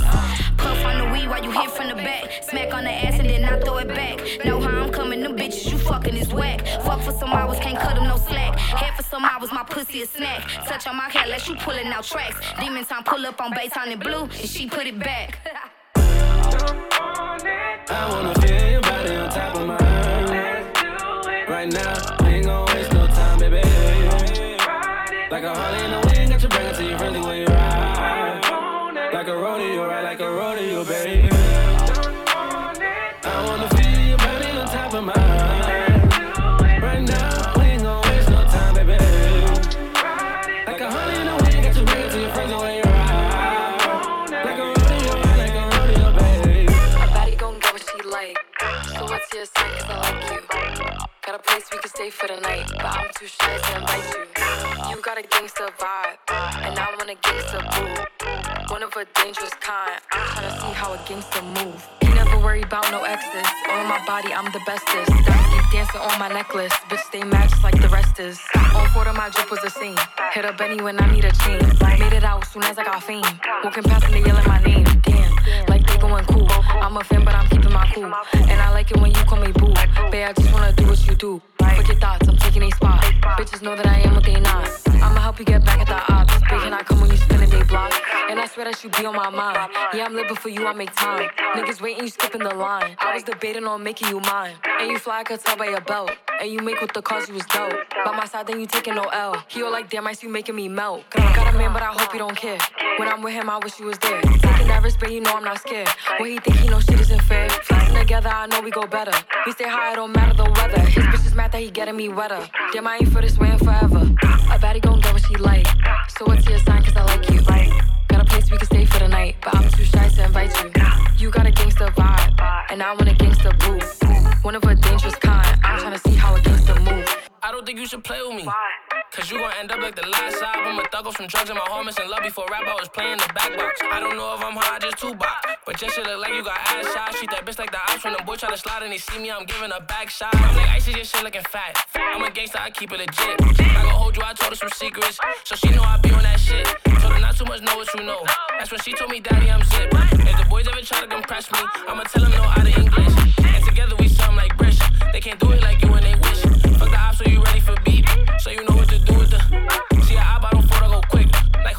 On the weed while you hit from the back. Smack on the ass and then I throw it back. Know how I'm coming, them bitches you fucking is whack. Fuck for some hours, can't cut them no slack. Head for some hours, my pussy a snack. Touch on my cat, let you pulling out tracks. Demon time pull up on bass on the blue, and she put it back. I wanna feel your body on top of mine. Right now, ain't gon' waste no time, baby. Like a Harley in the Like a rodeo, ride like a rodeo, baby. I wanna feel your body on top of mine. Right now, we ain't gon' waste no time, baby. Like a Harley in the wind, got your you really when you ride. Like a rodeo, ride like a rodeo, baby. My body gon' get what she like. So what's your sign? I like you. Got a place we can stay for the night, but I'm too shy to invite you. You got a gangster vibe, and I want a gangster boo. One of a dangerous kind. I'm tryna see how a gangster move. You never worry about no exes. On my body, I'm the bestest. Diamonds keep dancing on my necklace. Bitch, stay matched like the rest is. On four of my drip was the same. Hit a Benny when I need a chain. Made it out soon as I got fame. Walking past and they yelling my name. Damn, like they going cool. I'm a fan, but I'm keeping my cool. And I like it when you call me boo. Babe, I just wanna do what you do. Your thoughts, I'm taking a spot. Bitches know that I am what they not. I'ma help you get back at the ops. Babe, can I come when you spin a day block? And I swear that you be on my mind. Yeah, I'm living for you, I make time. Niggas waiting, you skipping the line. I was debating on making you mine. And you fly, I could tell by your belt. And you make with the cause you was dope. By my side, then you taking no L. He all like, damn, I see you making me melt. I Got a man, but I hope you don't care. When I'm with him, I wish you was there. Taking that risk, but you know I'm not scared. When he think he know shit isn't fair. Flexing together, I know we go better. We stay high, it don't matter the weather. His bitch is mad that he getting me wetter. Damn, I ain't for this way and forever. A baddie gon' get what she like. So what's your sign? Cause I like you. Got a place we can stay for the night, but I'm too shy to invite you. You got a gangster vibe, and I want a gangster boo. One of a dangerous kind. I'm tryna see how a gangster move. I don't think you should play with me. Cause you gon' end up like the last album. A thug off from drugs and my homies in love before rap. I was playing the back box. I don't know if I'm high, just two box. But just shit look like you got ass shots. Treat that bitch like the ops when the boy try to slide and they see me. I'm giving a back shot. I'm like icy, your shit looking fat. I'm a gangster, I keep it legit. I gon' hold you, I told her some secrets. So she know I be on that shit. Told her not too much, know what you know. That's when she told me, Daddy, I'm zip. If the boys ever try to compress me, I'ma tell them no out of English. And together we something like Brish. They can't do it like you and they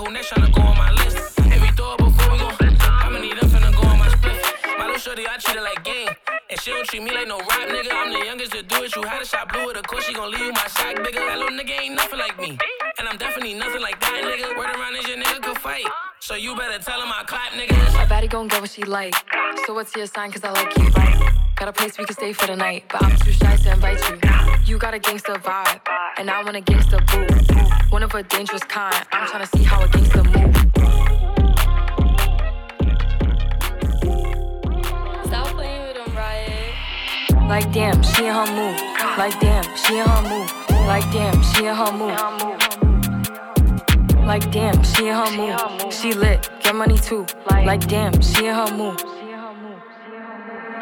who next tryna go on my list? If we throw it before we go, I'ma need them finna go on my split. My little shorty, I treat her like game. And she don't treat me like no rap nigga. I'm the youngest to do it. You had a shot blue with a course, she gon' leave my sack bigger. That little nigga ain't nothing like me. And I'm definitely nothing like that nigga. Word around is your nigga could fight. So you better tell him I clap niggas. A baddie gon' get what she like. So what's your sign? Cause I like you. Got a place we can stay for the night, but I'm too shy to invite you. You got a gangster vibe, and I want a gangster boo. One of a dangerous kind. I'm tryna see how a gangster move. Like damn, she in her move. Like damn, she in her move. Like damn, she in her move. Like damn, she in her move. She lit, get money too. Like damn, she in her move.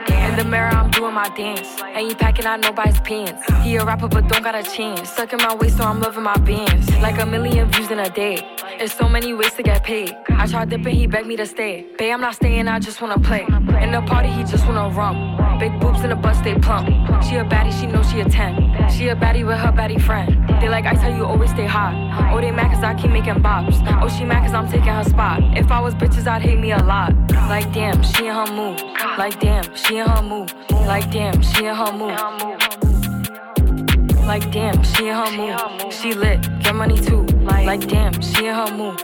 In the mirror, I'm doing my dance. You packing out nobody's pants. He a rapper, but don't got a chance. Stuck in my waist, so I'm loving my bands. Like a million views in a day. There's so many ways to get paid. I tried dipping, he begged me to stay. Babe, I'm not staying, I just wanna play. In the party, he just wanna rum. Big boobs in the bus, they plump. She a baddie, she knows she a 10. She a baddie with her baddie friend. They like ice how you always stay hot. Oh, they mad cause I keep making bops. Oh, she mad cause I'm taking her spot. If I was bitches, I'd hate me a lot. Like damn, she in her move. Like damn, she in her move. Like damn, she in her move. Like damn, she in her move. She lit, get money too. Like damn, she in her move.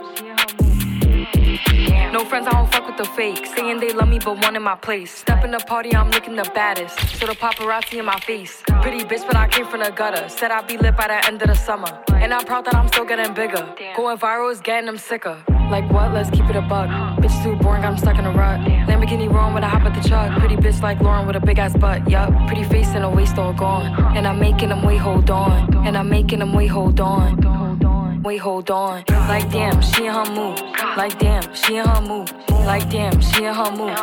No friends, I don't fuck with the fake. Saying they love me, but one in my place. Step in the party, I'm looking the baddest. So the paparazzi in my face. Pretty bitch, but I came from the gutter. Said I'd be lit by the end of the summer. And I'm proud that I'm still getting bigger. Going viral is getting them sicker. Like what? Let's keep it a buck. Bitch too boring, I'm stuck in a rut. Lamborghini wrong when I hop at the truck. Pretty bitch like Lauren with a big ass butt. Yup, pretty face and a waist all gone. And I'm making them wait, hold on. And I'm making them wait, hold on. Wait, hold on. Like damn, she in her move. Like damn, she in her move. Like damn, she in her move.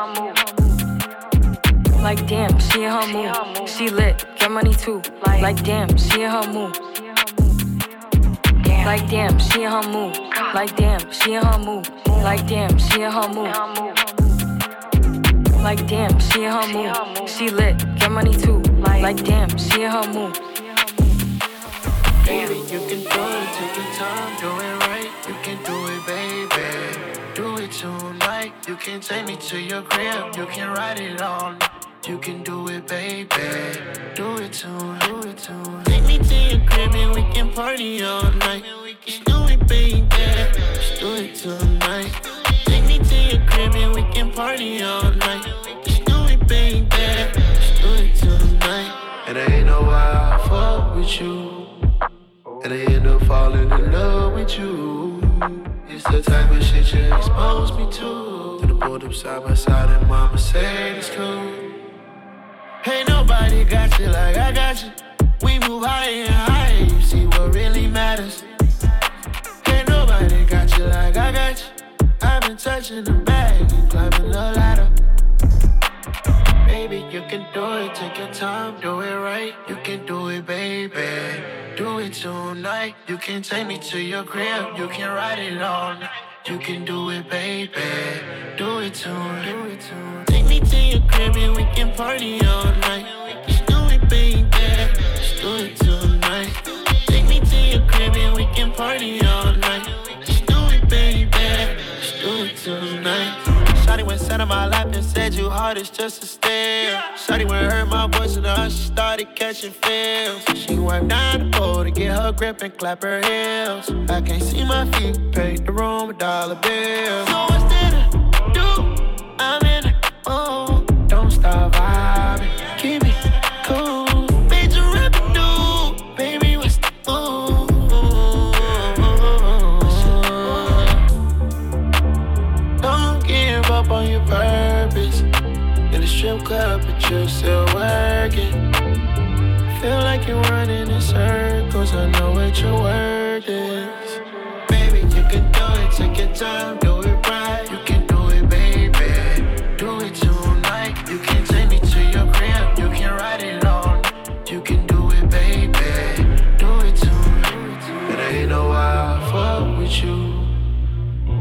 Like damn, she in her move. She lit, get money too. Like damn, she in her move. Like damn, she in her move. Like damn, she in her move. Like damn, she in her move. Like damn, she in her move. She lit, get money too. Like damn, she in her move. Baby, you can do it, take your time, do it right. You can do it, baby. Do it tonight. You can take me to your crib, you can ride it night. You can do it, baby. Do it tonight. Take me to your crib and we can party all night. Just do it, baby. Just do it tonight. Take me to your crib and we can party all night. Just do it, baby. Just do it tonight. And I ain't know why I fuck with you. And I end up falling in love with you. It's the type of shit you expose me to. Then I pulled up side by side and mama said it's cool. Ain't nobody got you like I got you. We move higher and higher, you see what really matters. Ain't nobody got you like I got you. I've been touching the bag and climbing the ladder. Baby, you can do it, take your time, do it right. You can do it, baby. Do it tonight. You can take me to your crib, you can ride it all night. You can do it, baby. Do it tonight. Do it tonight. Take me to your crib and we can party all night. Just do it, baby. Just do it tonight. Take me to your crib and we can party all night. Just do it, baby. Just do it tonight. Went sat on my lap and said you hard as just a stare. Shotty went heard my voice and her she started catching feels. She wiped down the pole to get her grip and clap her heels. I can't see my feet, paid the room with dollar bills. So what's there to do? I'm in the oh, mood. Don't stop Feel like you're running in circles. I know what your word is. Baby, you can do it. Take your time, do it right. You can do it, baby. Do it tonight. You can take me to your crib. You can ride it on. You can do it, baby. Do it tonight. And I ain't know why I fuck with you.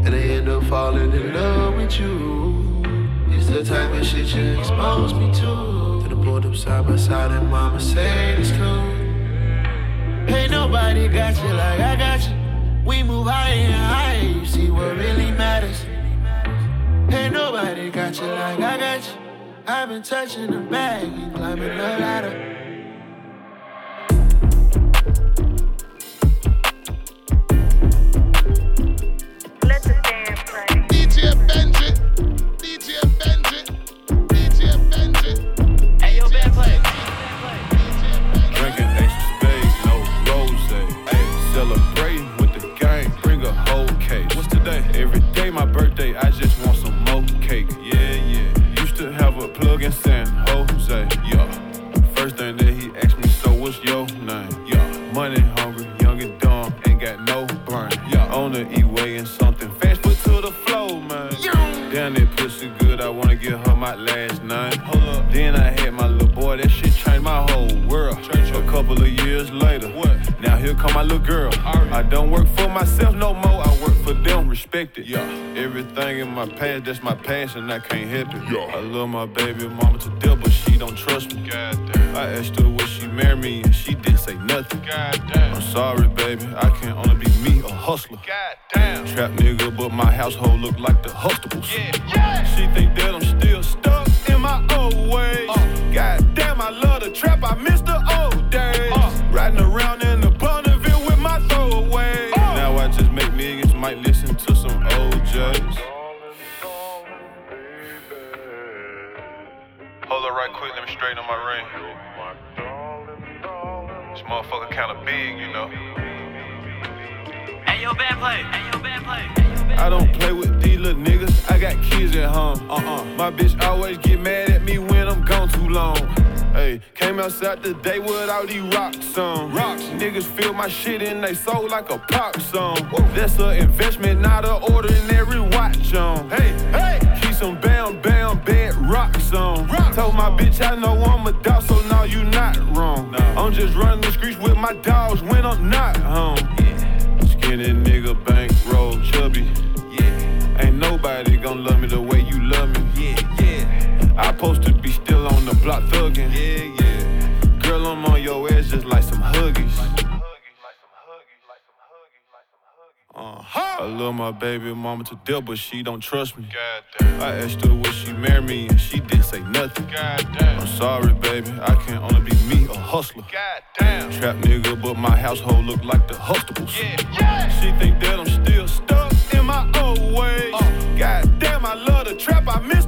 And I end up falling in love with you. It's the type of shit you expose me to. Then I pulled up side by side and mama said it's cool. Ain't nobody got you like I got you. We move higher and higher, you see what really matters. Ain't nobody got you like I got you. I've been touching the bag and climbing the ladder. Let's dance, play. DJ Benji, birthday, in my past, that's my passion, I can't help it. Yeah. I love my baby mama to death, but she don't trust me. Goddamn. I asked her would she marry me, and she didn't say nothing. Goddamn. I'm sorry, baby, I can't only be me, a hustler. Goddamn. Trap nigga, but my household look like the Huxtables. Yeah. Yeah. She think quick, let me straighten up my ring. This motherfucker kinda big, you know. Hey, yo, bad play. Hey, yo, bad play. I don't play with these little niggas. I got kids at home. Uh-uh. My bitch always get mad at me when I'm gone too long. Hey, came outside today with all these rocks on. Rocks. Niggas feel my shit and they sold like a pop song. That's an investment, not an ordinary watch on. Hey, hey, some bam bam bed rocks on. Told my bitch I know I'm a dog, so now you not wrong. I'm just running the streets with my dogs when I'm not home. Skinny nigga, bankroll, chubby. Yeah. Ain't nobody gonna love me the way you love me. Yeah, yeah. I supposed to be still on the block thugging. Yeah, yeah. Girl, I'm on your ass just like some huggies. I love my baby mama to death, but she don't trust me. I asked her would she marry me, and she didn't say nothing. I'm sorry, baby, I can't only be me, a hustler. Trap nigga, but my household look like the Huxtables. She think that I'm still stuck in my old ways. God damn, I love the trap, I miss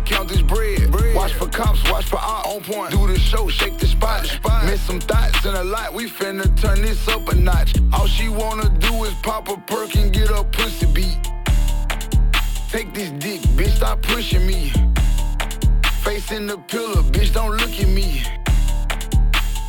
I count this bread. Watch for cops, watch for ops. On point. Do the show, shake the spot. Miss some thoughts in a lot. We finna turn this up a notch. All she wanna do is pop a perk and get her pussy beat. Take this dick, bitch, stop pushing me. Face in the pillar, bitch, don't look at me.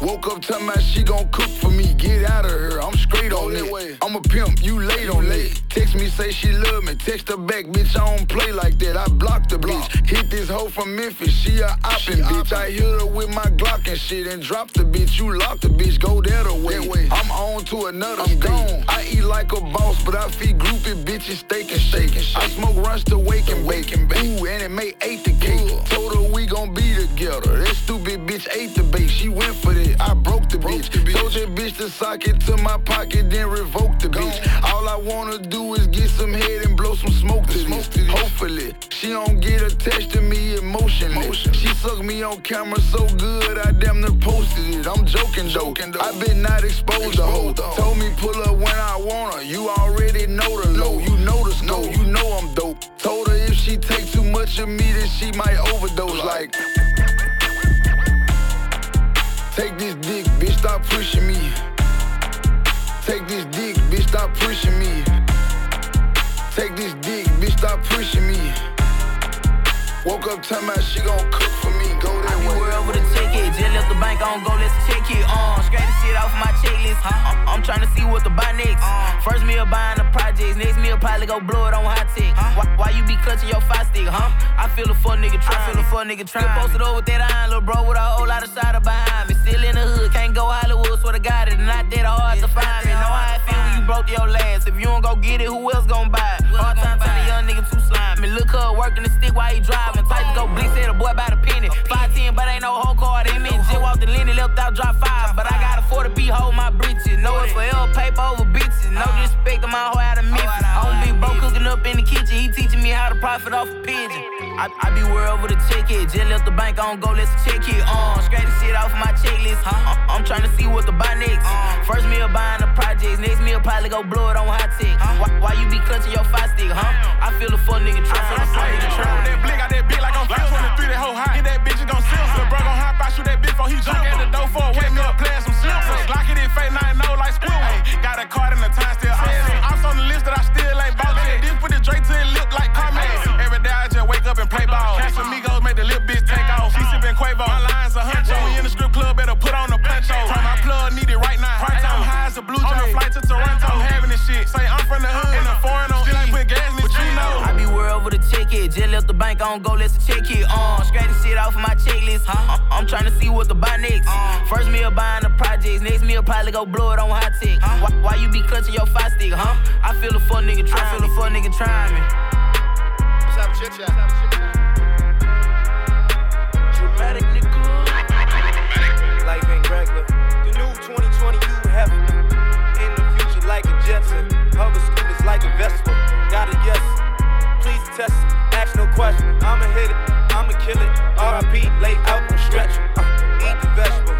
Woke up talking about she gon' cook for me. Get out of here, I'm straight on it. I'm a pimp, you late on it. Text me, say she love me. Text her back, bitch, I don't play like that. I blocked the bitch. Hit this hoe from Memphis, she a oppin' bitch. I hit her with my Glock and shit and drop the bitch. You lock the bitch, go that away. I'm on to another I'm gone. I eat like a boss, but I feed groupie bitches steak and shake. I smoke runs to wake and bake. Ooh, and it made eight the cake. Told her we gon' be together. That stupid bitch ate the bait. She went for that. I broke the bitch. Told that bitch to sock it to my pocket, then revoke the bitch. All I wanna do is get some head and blow some smoke to this. Hopefully, she don't get attached to me emotionally. She sucked me on camera so good, I damn near posted it. I'm joking though. I been not exposed to hoe. Told me pull up when I want her. You already know the low. You know the snow. You know I'm dope. Told her if she take too much of me, then she might overdose. Like. Take this dick, bitch, stop pushing me. Take this dick, bitch, stop pushing me. Take this dick, bitch, stop pushing me. Woke up talking about she gon' cook for me. Go that way. Wherever the check it, just left the bank on go, let's check it. Uh, scratch the shit off my checklist. Huh? I'm, I'm trying to see what to buy next. First meal buying the projects, next meal probably go blow it on hot tech. Why, why you be clutching your five stick, huh? I feel a fuck nigga try. I feel a fuck nigga try. Still posted over with that iron, little bro, with a whole lot of cider behind me. Still in the hood, can't go Hollywood, swear to God, it's not that hard to find me. Know how I feel when you broke your last. If you don't go get it, who else gon' buy it? Hard time telling young nigga too slimy. Look her working the stick while he driving. Type to go blitz at a boy by the penny. 510, but ain't no whole card in me. Just walked the Lenny, left out, drop five. But I got a 40 B, hold my breeches. Know it's forever paper over bitches. No disrespect to my hoe out of Memphis. In the kitchen. He teaching me how to profit off a pigeon. I, I be worried with a check it. Just left the bank on go, let's check it. Uh, scratch the shit off my checklist. Huh? I'm trying to see what to buy next. First meal buying the projects, next meal probably go blow it on hot tech. Why, why you be clutching your five stick, huh? I feel a fuck nigga try. I feel a fuck nigga try. That blick out that bitch like I'm 523, that hoe hot. Get that bitch, it gon' sell. The bro gon' hop out, shoot that bitch before he jump at the door for a wake up, playing some slippers. Lock it in, fake nine, no like Squidward. Got a card in the time shit. Say I'm from the hood and the foreign on. Still ain't put gas in it, you know. I be worried over the check it. Just left the bank on go, let's check it. Uh, scratch the shit off of my checklist. Huh? I'm trying to see what to buy next. First me meal buying the projects, next me meal probably go blow it on hot tech. Why, why you be clutching your five stick, huh? I feel a fuck nigga try. I feel a fuck nigga trying me. Stop chit chat. Like a Vespa. Gotta guess. Please test. Ask no question. I'ma hit it. I'ma kill it. RIP. Lay out and stretch. Uh, eat the vegetable.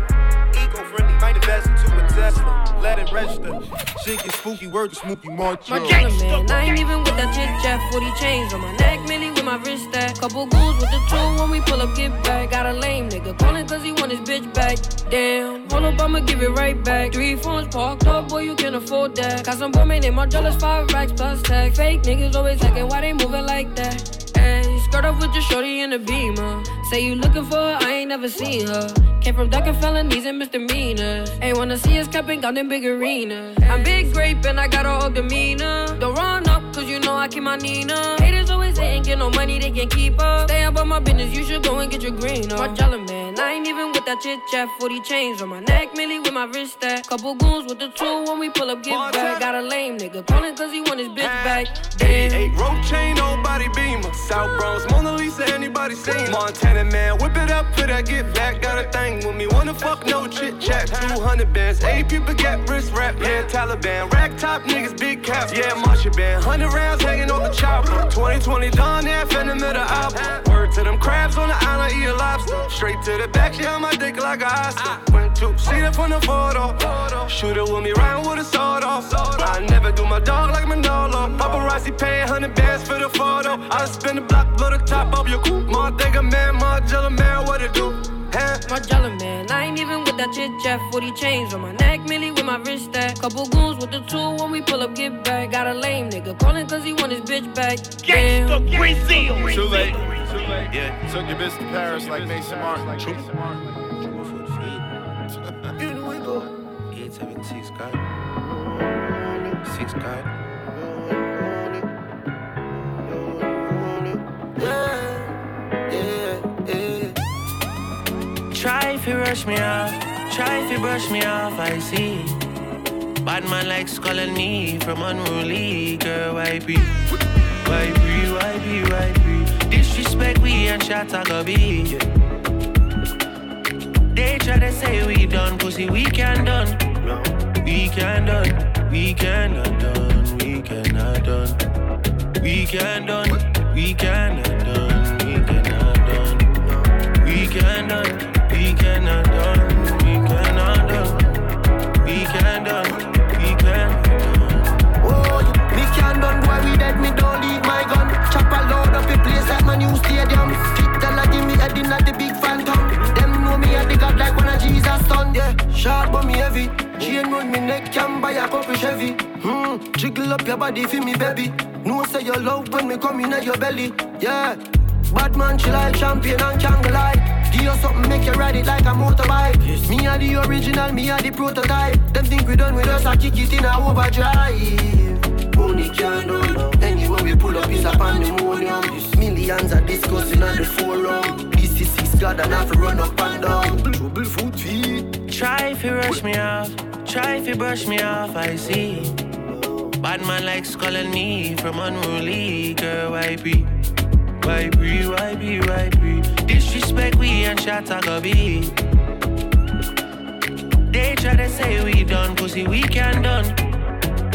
Eco-friendly. Might invest into a Tesla. Let it register. Shit get spooky. Word to Smokey March. My gangster, man, I ain't even with that chit chat. 40 chains on my neck, Millie my wrist stack. Couple goons with the tool when we pull up, get back. Got a lame nigga calling cause he want his bitch back. Damn, hold up, I'ma give it right back. Three phones parked up, boy, you can afford that. Got some women in my dollars, five racks plus tag. Fake niggas always acting, why they moving like that? Ay, skirt up with your shorty in a beamer. Say you looking for her, I ain't never seen her. Came from ducking felonies and misdemeanors. Ain't wanna see us capping out in big arenas. I'm big grape and I got a whole demeanor. Don't run know I keep my Nina. Haters always hating, get no money, they can't keep up. Stay about my business, you should go and get your green on. My jolly man, I ain't even with that chit chat. 40 chains on my neck, Millie with my wrist stack. Couple goons with the tool when we pull up, get back. Got a lame nigga calling cause he want his bitch back. Damn. 88 road chain, nobody beamer. South Bronx, Mona Lisa, anybody seen? Montana man, whip it up, put that get back. Got a thing with me, wanna fuck, no chit chat. 200 bands, 80 people get wrist wrap, yeah, Taliban. Rack top niggas, big caps, yeah, Marshall band. 100 rounds hanging on the chopper. 2020 Don F in the middle album. Word to them crabs on the island, eat a lobster. Straight to the back, on my dick like a Oscar. Went see it from the photo. Shoot it with me, riding with a sword off. I never do my dog like Manolo. Paparazzi paying 100 bands for the photo. I spin the block, blow the top off your coupe. More a man, more jello man, what it do? My jolly man, I ain't even with that chit chat. 40 chains on my neck, Millie with my wrist stack. Couple goons with the tool when we pull up, get back. Got a lame nigga calling cause he want his bitch back. Damn. Too late. Too late. Yeah. Took your bitch to Paris like Maison Martin. Here we go. 876 God. Six God. Try if you rush me off, try if you brush me off, I see. Bad man like skull and me from unruly girl, why be? Why be, why be, why be? Disrespect we and I go be. They try to say we done, pussy, we can done. We can done, we cannot done, we cannot done. We can done, we cannot done, we cannot done. We can done. We cannot done, we can Oh, me can done, boy, we dead, me don't leave my gun. Chop a load up the place like my new stadium. Fit tell her give me a dinner the big phantom. Them know me a the god like one of Jesus son. Yeah, sharp but me heavy. Chain round me neck, can buy a couple Chevy. Hmm, jiggle up your body for me, baby. No say your love when me come in at your belly. Yeah, bad man, she like champion and can't. Give you something, make you ride it like a motorbike. Yes. Me are the original, me are the prototype. Them think we done with us, I kick it in a overdrive. Only can do. Anywhere we pull up is a pandemonium. Millions are discussing on the forum. This is six God and have to run up and down. Trouble foot feet. Try if you rush me off, try if you brush me off, I see. Bad man like skull and me from unruly girl, I be? Why be, why be, why be? Disrespect we and shot I go be. They try to say we done, pussy, we can done.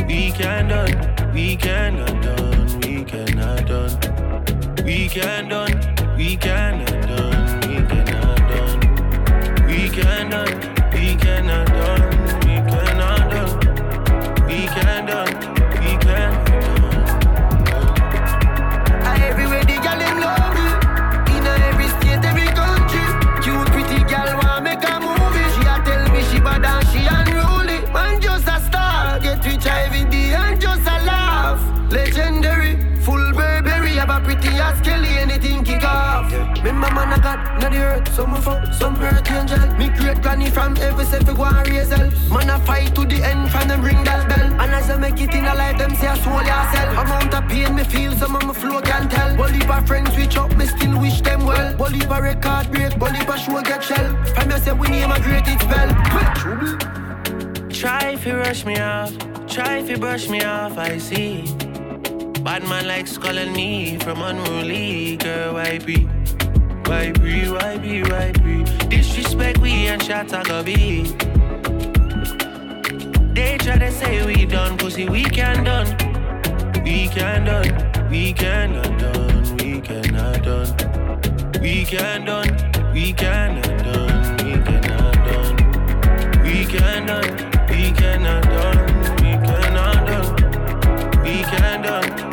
We can done, we cannot done, we cannot done. We can done, we cannot from every self go and raise hell. Man I fight to the end from them ring that bell. And as I make it in a life, them say I soul yourself. Amount of pain me feel, some of my flow can tell. But if friends switch up, me still wish them well. But if record break, if a show get shell. From you say we name a great it spell. Try if you rush me off, try if you brush me off, I see. Bad man like skull and me from unruly girl, why be? Why be, why be, why be? Disrespect we and shot go be. They try to say we done, pussy, we can done. We can done, we cannot done, we cannot done. We can done, we cannot done, we cannot done. We can done, we cannot done, we cannot done. We can done,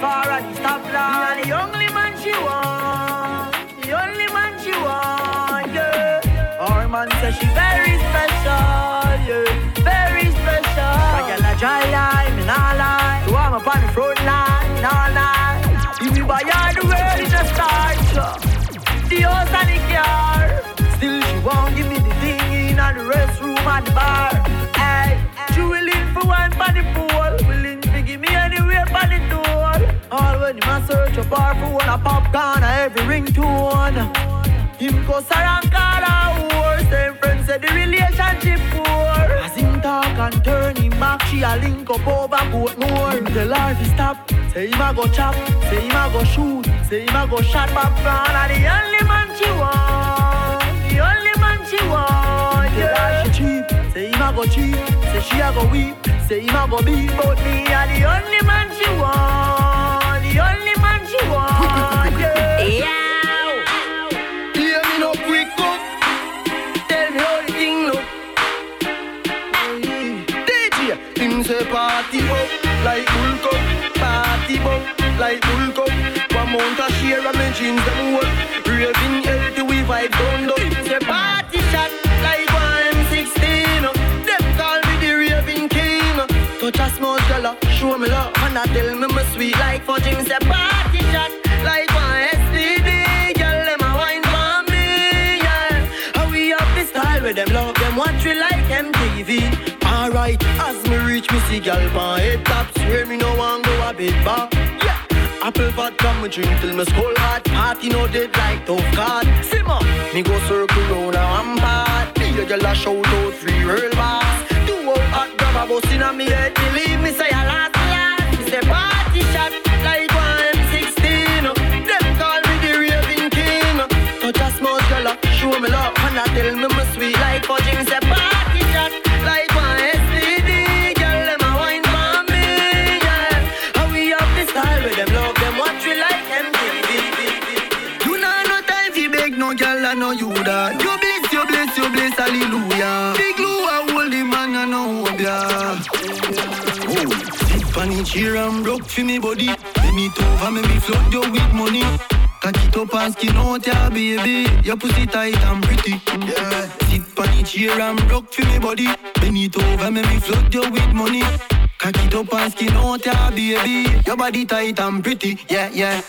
Far and to stop lying. The only man she want, the only man she want, yeah. Her man says she very special, yeah, very special. I get a dry line, me nah lie. So I'm up on the front line, nah lie. If you buy her the world in a start, the house and the car. Still she won't give me the thing in the restroom and the bar. Hey, she will live for one for the pool. Him a search a bar for one a popcorn a every ringtone. Him go around call a whore. Same friends say the relationship poor. As him talk and turn him back, she a link up over boat more. Him tell her to stop. Say him a go chop. Say him a go shoot. Say him a go shot popcorn. And the only man she want. The only man she want. Tell her she cheap. Say him a go cheap. Say she a go weep. Say him a go beat. But me a the only man she want. Like bull cup. One share me jeans whole. Raving healthy we vibe down say party shot like one M16. Them call me the raving king. Touch a small girl, uh, show me love, and I tell me me sweet like fudge. Him say party shot like one STD. Girl, them a wine for me, yeah. How we up the style with them love them watch we like MTV. Alright, as me reach me see gal pan head top, swear me no one go a bit back. Apple vodka me drink till me skull hot. Party no dead like tough card Simmer, me go circle round a rampart. Me a girl a shout out free real boss Do out hot grab a bus inna me head. Believe me say a last last. Me say party shot like one M16 Them call me the raving king. Touch a small girl show me love And I tell me chair and broke for me body. Bend it over make me flood you with money. Cock it up and skin out ya baby. Your pussy tight and pretty. Yeah. Sit on the chair and broke for me body. Bend it over make me flood you with money. Cock it up and skin out ya baby. Your body tight and pretty. Yeah, yeah.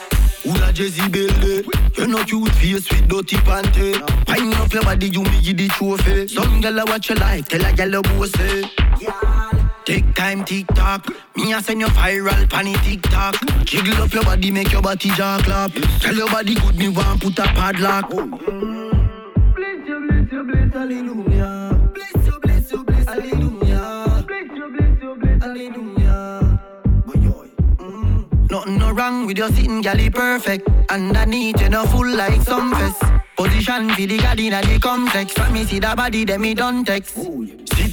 Who la Jezebel You're not cute face with dirty panty. Pine up your body, you me give the trophy. Some girl a watch your life, tell a girl a boss it Take time, tick tock. Me a send you viral, panny tick tock. Jiggle up your body, make your body jaw clap. Tell your body good, me want put a padlock. Bless you, bless you, bless hallelujah. Bless you, bless you, bless hallelujah. Bless you, bless you, bless hallelujah. Mm, nothing no wrong with your sitting, galley perfect. Underneath, you know full like some fest. Position for the god inna the complex. From me see the body, then me done text.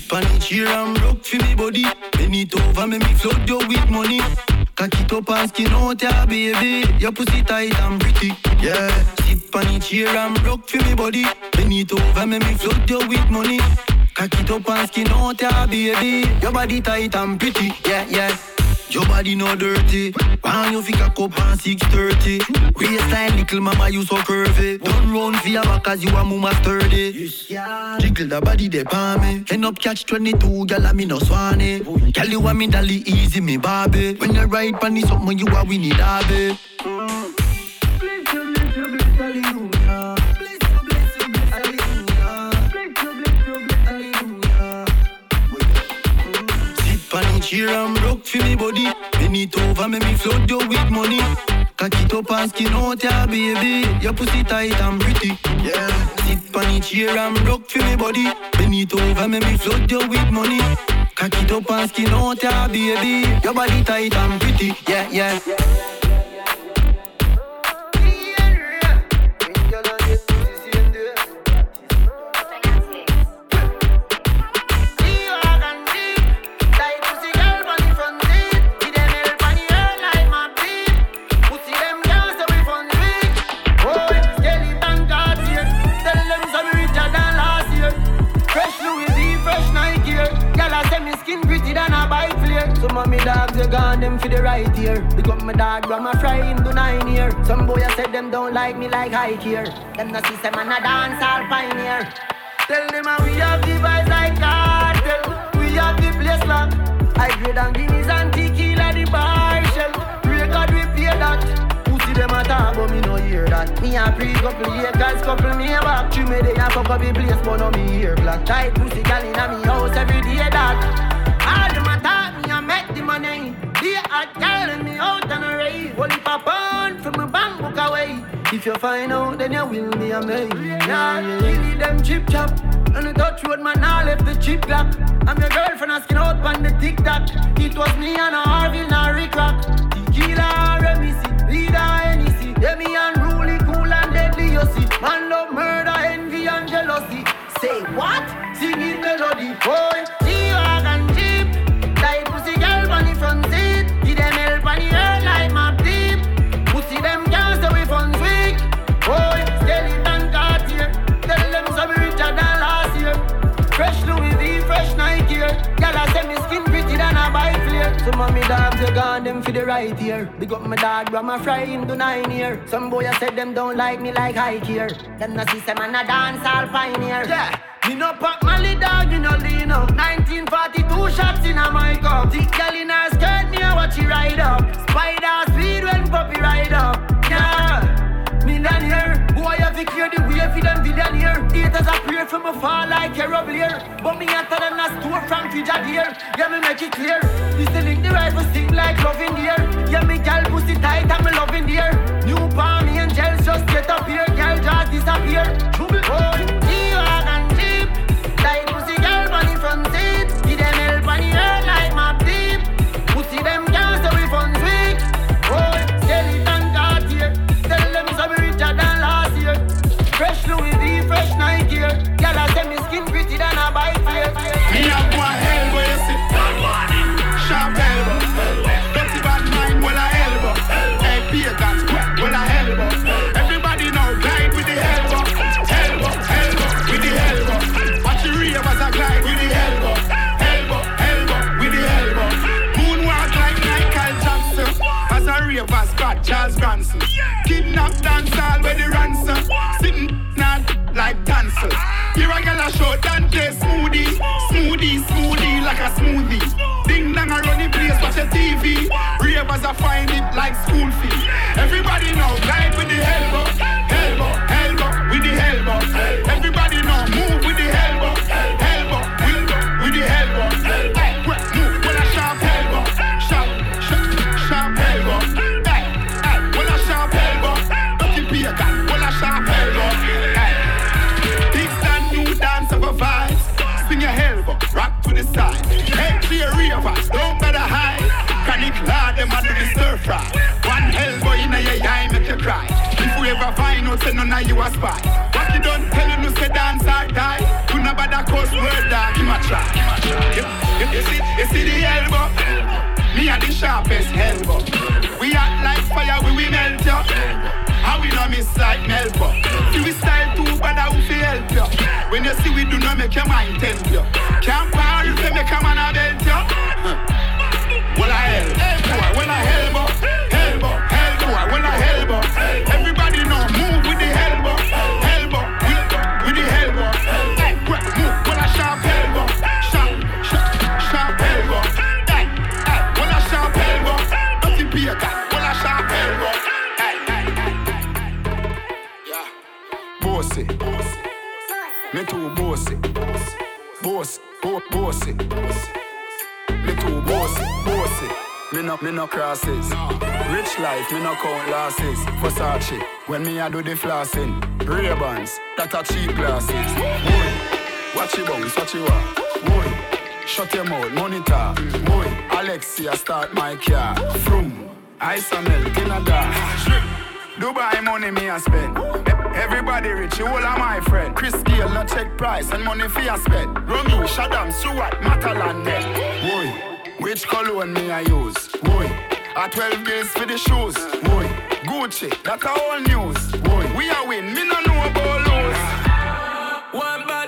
Sit on the chair and broke for me body. Bend it over, make me flood you with money. Cock it up and skin out ya baby. Your pussy tight and pretty, yeah. Sit on the chair and broke for me body. Bend it over, make me flood you with money. Cock it up and skin out ya baby. Your body tight and pretty, yeah, yeah. Your body no dirty. Why you think a cup on 630. Waistline little mama you so curvy. Don't run for your back cause you a mama sturdy. Jiggle the body they palm me. End up catch 22, girl I me no swanny. Girl you want me dolly easy me Barbie. When you ride pan is something you a winnie derby. Chair and broke for me body. Bend it over, make me flood you with money. Cock it up and skin out ya baby. Your pussy tight and pretty, yeah. Sit on the chair and broke for me body. Bend it over, make me flood you with money. Cock it up and skin out ya baby. Your body tight and pretty, yeah, yeah. Some of me dogs, you gone them for the right here. Become my dog, grandma fry him do nine year. Some boy I said them don't like me like high here. Them no see and a dance all pioneer. Tell them how we have the vibes like cartel. We have the place lock. I grade and guineas and tequila the bar shell. Record we pay that. Them a talk but me no hear that. Me a pre couple guys couple me a back. True me they a fuck up the place, but no me here black. Tight pussy gal inna me house every day, dog. Money. They a telling me out on a rave. Only pop on from a bank book away. If you find out, then you will be amazed. Yeah, me them chip chop. On the touch road, man, I left the chip clock. I'm your girlfriend asking out on the tic tac. It was me and a Some of me dogs you gone them for the right here. Big up my dog, grandma fry him to nine year. Some boy I said them don't like me like I here. Them see some man a dance all pioneer. Yeah. Me no pop Mali dog, you no lean up 1942 shots in a my cup Thick girl in her skirt, me a watch she ride up Spider speed when puppy ride up Yeah, millionaire Boy, have to clear the way for them billionaire Haters a pray for me fall like a rubber But me hotter than a store from Fijadier Yeah, me make it clear. This the link the rifle sting like love in the air. Yeah, me gal pussy tight and me loving the air. New palm angels just get up here. Gal just disappear. Oh, Fresh Dante smoothie, smoothie, smoothie like a smoothie. Ding dong a run the place, watch a TV. Ravers a find it like school fee. Of you a spy. What you don't tell you, no say dance or die. Do not bother cause word dog, him a try. You, you, you see, you see the elbow? Me a the sharpest elbow. We act like fire, we will melt you. How we no miss like Melbo See we style too bad how we help you When you see we do not make your mind tempt you Can't power if you make a man a belt you no, me no crosses. Rich life, me no count losses. Versace, when me a do the flossing. Ray-Bans, that a cheap glasses. Boy, watch your bounce, watch your walk. Boy, shut your mouth, monitor. Boy, Alexa start my car. Vroom, ice and milk in a dark. Dubai money me a spend. Everybody rich, you all are my friend. Chris Gayle no check price and money for a spend. Romeo, Shaddam, Stewart, Matalan net. Boy, which cologne me I use? Boy, a 12 bills for the shoes. Boy, Gucci, that a all news. Boy, we a win, me no know about lose. One bad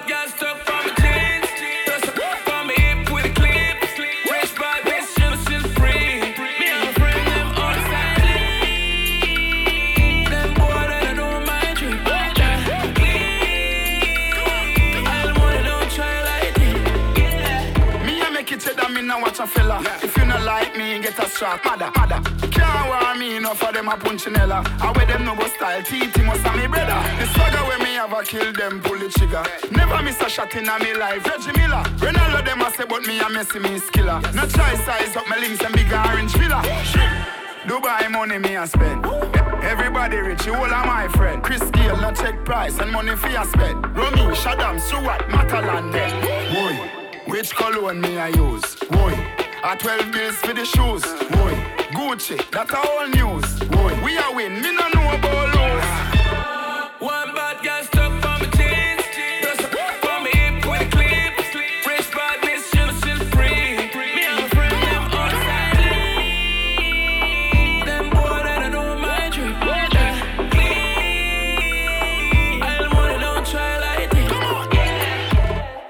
a watch a fella. If you not like me, get a strap. Mother, mother. Can't war me no enough of them a punchinella. I wear them no go style, TT must have me brother. The swagger when me have a kill them, pull the trigger. Never miss a shot in a me life. Reggie Miller, Ronaldo them a say, but me a Messi me skiller. No try size up my links and big orange villa. Dubai money me a spend. Everybody rich, you all are my friend. Chris Gayle, no check price and money for your spend. Romy, Shaddam, Stewart, Matalan, Boy, which cologne me I use? Boy, a 12 bills for the shoes. Boy, Gucci, that a all news. Boy, we a win, me no know about lose. One bad girl stuck for me jeans. Just for me hip with a clip. Rich badness, you still free. Me and my friend them outside. Them boy that I know my drip. I don't wanna don't try like this.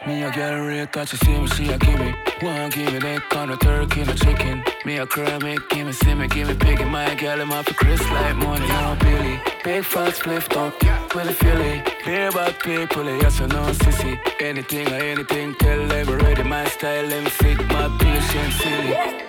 Me a girl rate cause she see me, she a give me One give me that of turkey, no chicken. Me a me give me, me, give me piggy My girl, I'm off for Chris like money, no Billy. Big fat split up, with a Philly. Beer about people, yes or no sissy. Anything or anything, tell them ready My style, them sick, my patience silly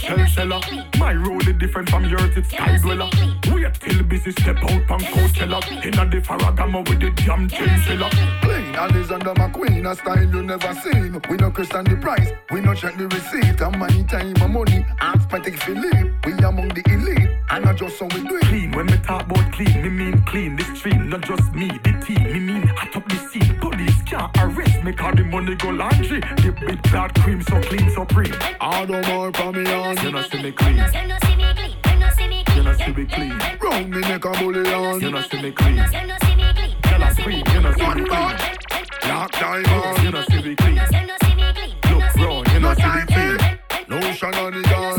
shell seller. My road is different from yours, it's sky dweller. Wait till busy step out from Coachella. Inna the Ferragamo with the damn chinchilla. Clean, and is under my queen, a style you never seen. We no question the price, we no check the receipt. And money, time, my money, ask Patek Philippe. We among the elite, and not just so we do it. Clean, when me talk about clean, me mean clean. The stream, not just me, the team. Me mean hot up the scene. Police can't arrest me, cause the money go laundry. The big blood cream so clean, so supreme. All the more for me on. You know see me clean. You know see me clean. You not see me clean. Round me neck a bullion. You know see me clean. Tell us scream. You know see me clean. Black diamond. You know see me clean. Look round. You know see me clean. Lotion on the guns.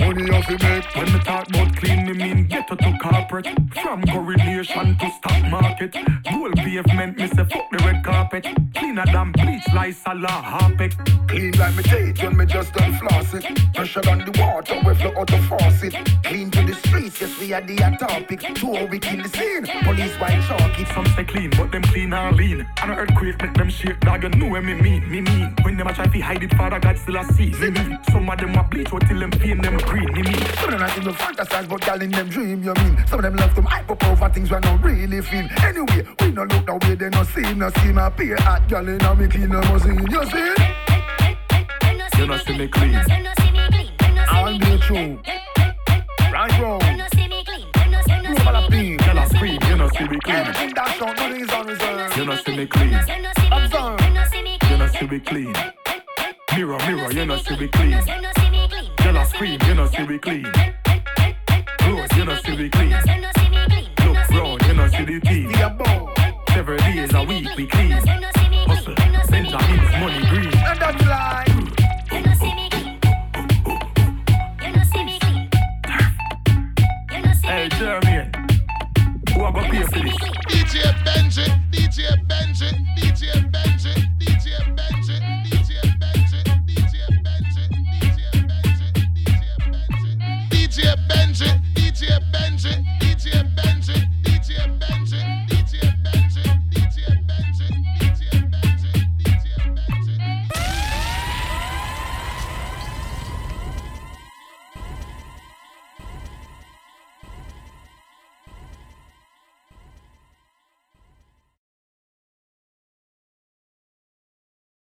Money off the make. When me talk about clean, me mean ghetto to corporate. From coronation to stock market. Gold pavement, me say fuck the red carpet. Cleaner than bleach, like Salah Harpic. Clean like me teeth when me just done floss it. Pressure on the water, we flow out the faucet. Clean to the streets, yes we are the topic. Two we kill the scene. Police white chalk it. Some say clean, but them clean and lean. And an earthquake make them shake, dog. You know what me mean, me mean. When them a try to hide it, Father God still a see. Me mean. Some of them a bleach, out till them paint them green. Me mean. Some of them even fantasize, but gal in them dream, you mean. Some of them love them hype up over things we not really feel. Anyway, we no look the way they no see, no see my peer at gal in a me clean no machine. You see? You know see me clean. I'll be true. Right round. Global appeal. Tell us scream, you know see me clean. Everything that's on, nothing is on reserve. You know see me clean. Observe. You know see me clean. Mirror, mirror, you know see me clean. Tell us scream, you know see we clean. Close, you know see we clean. Look round, you know see the team. Several days a week we clean. Hustle, Benjamin's money green. And that's lie. Hey, Jeremy, who I go pay for this? DJ Benji, DJ Benji, DJ Benji, DJ Benji, DJ Benji, DJ Benji, DJ Benji, DJ Benji, DJ Benji.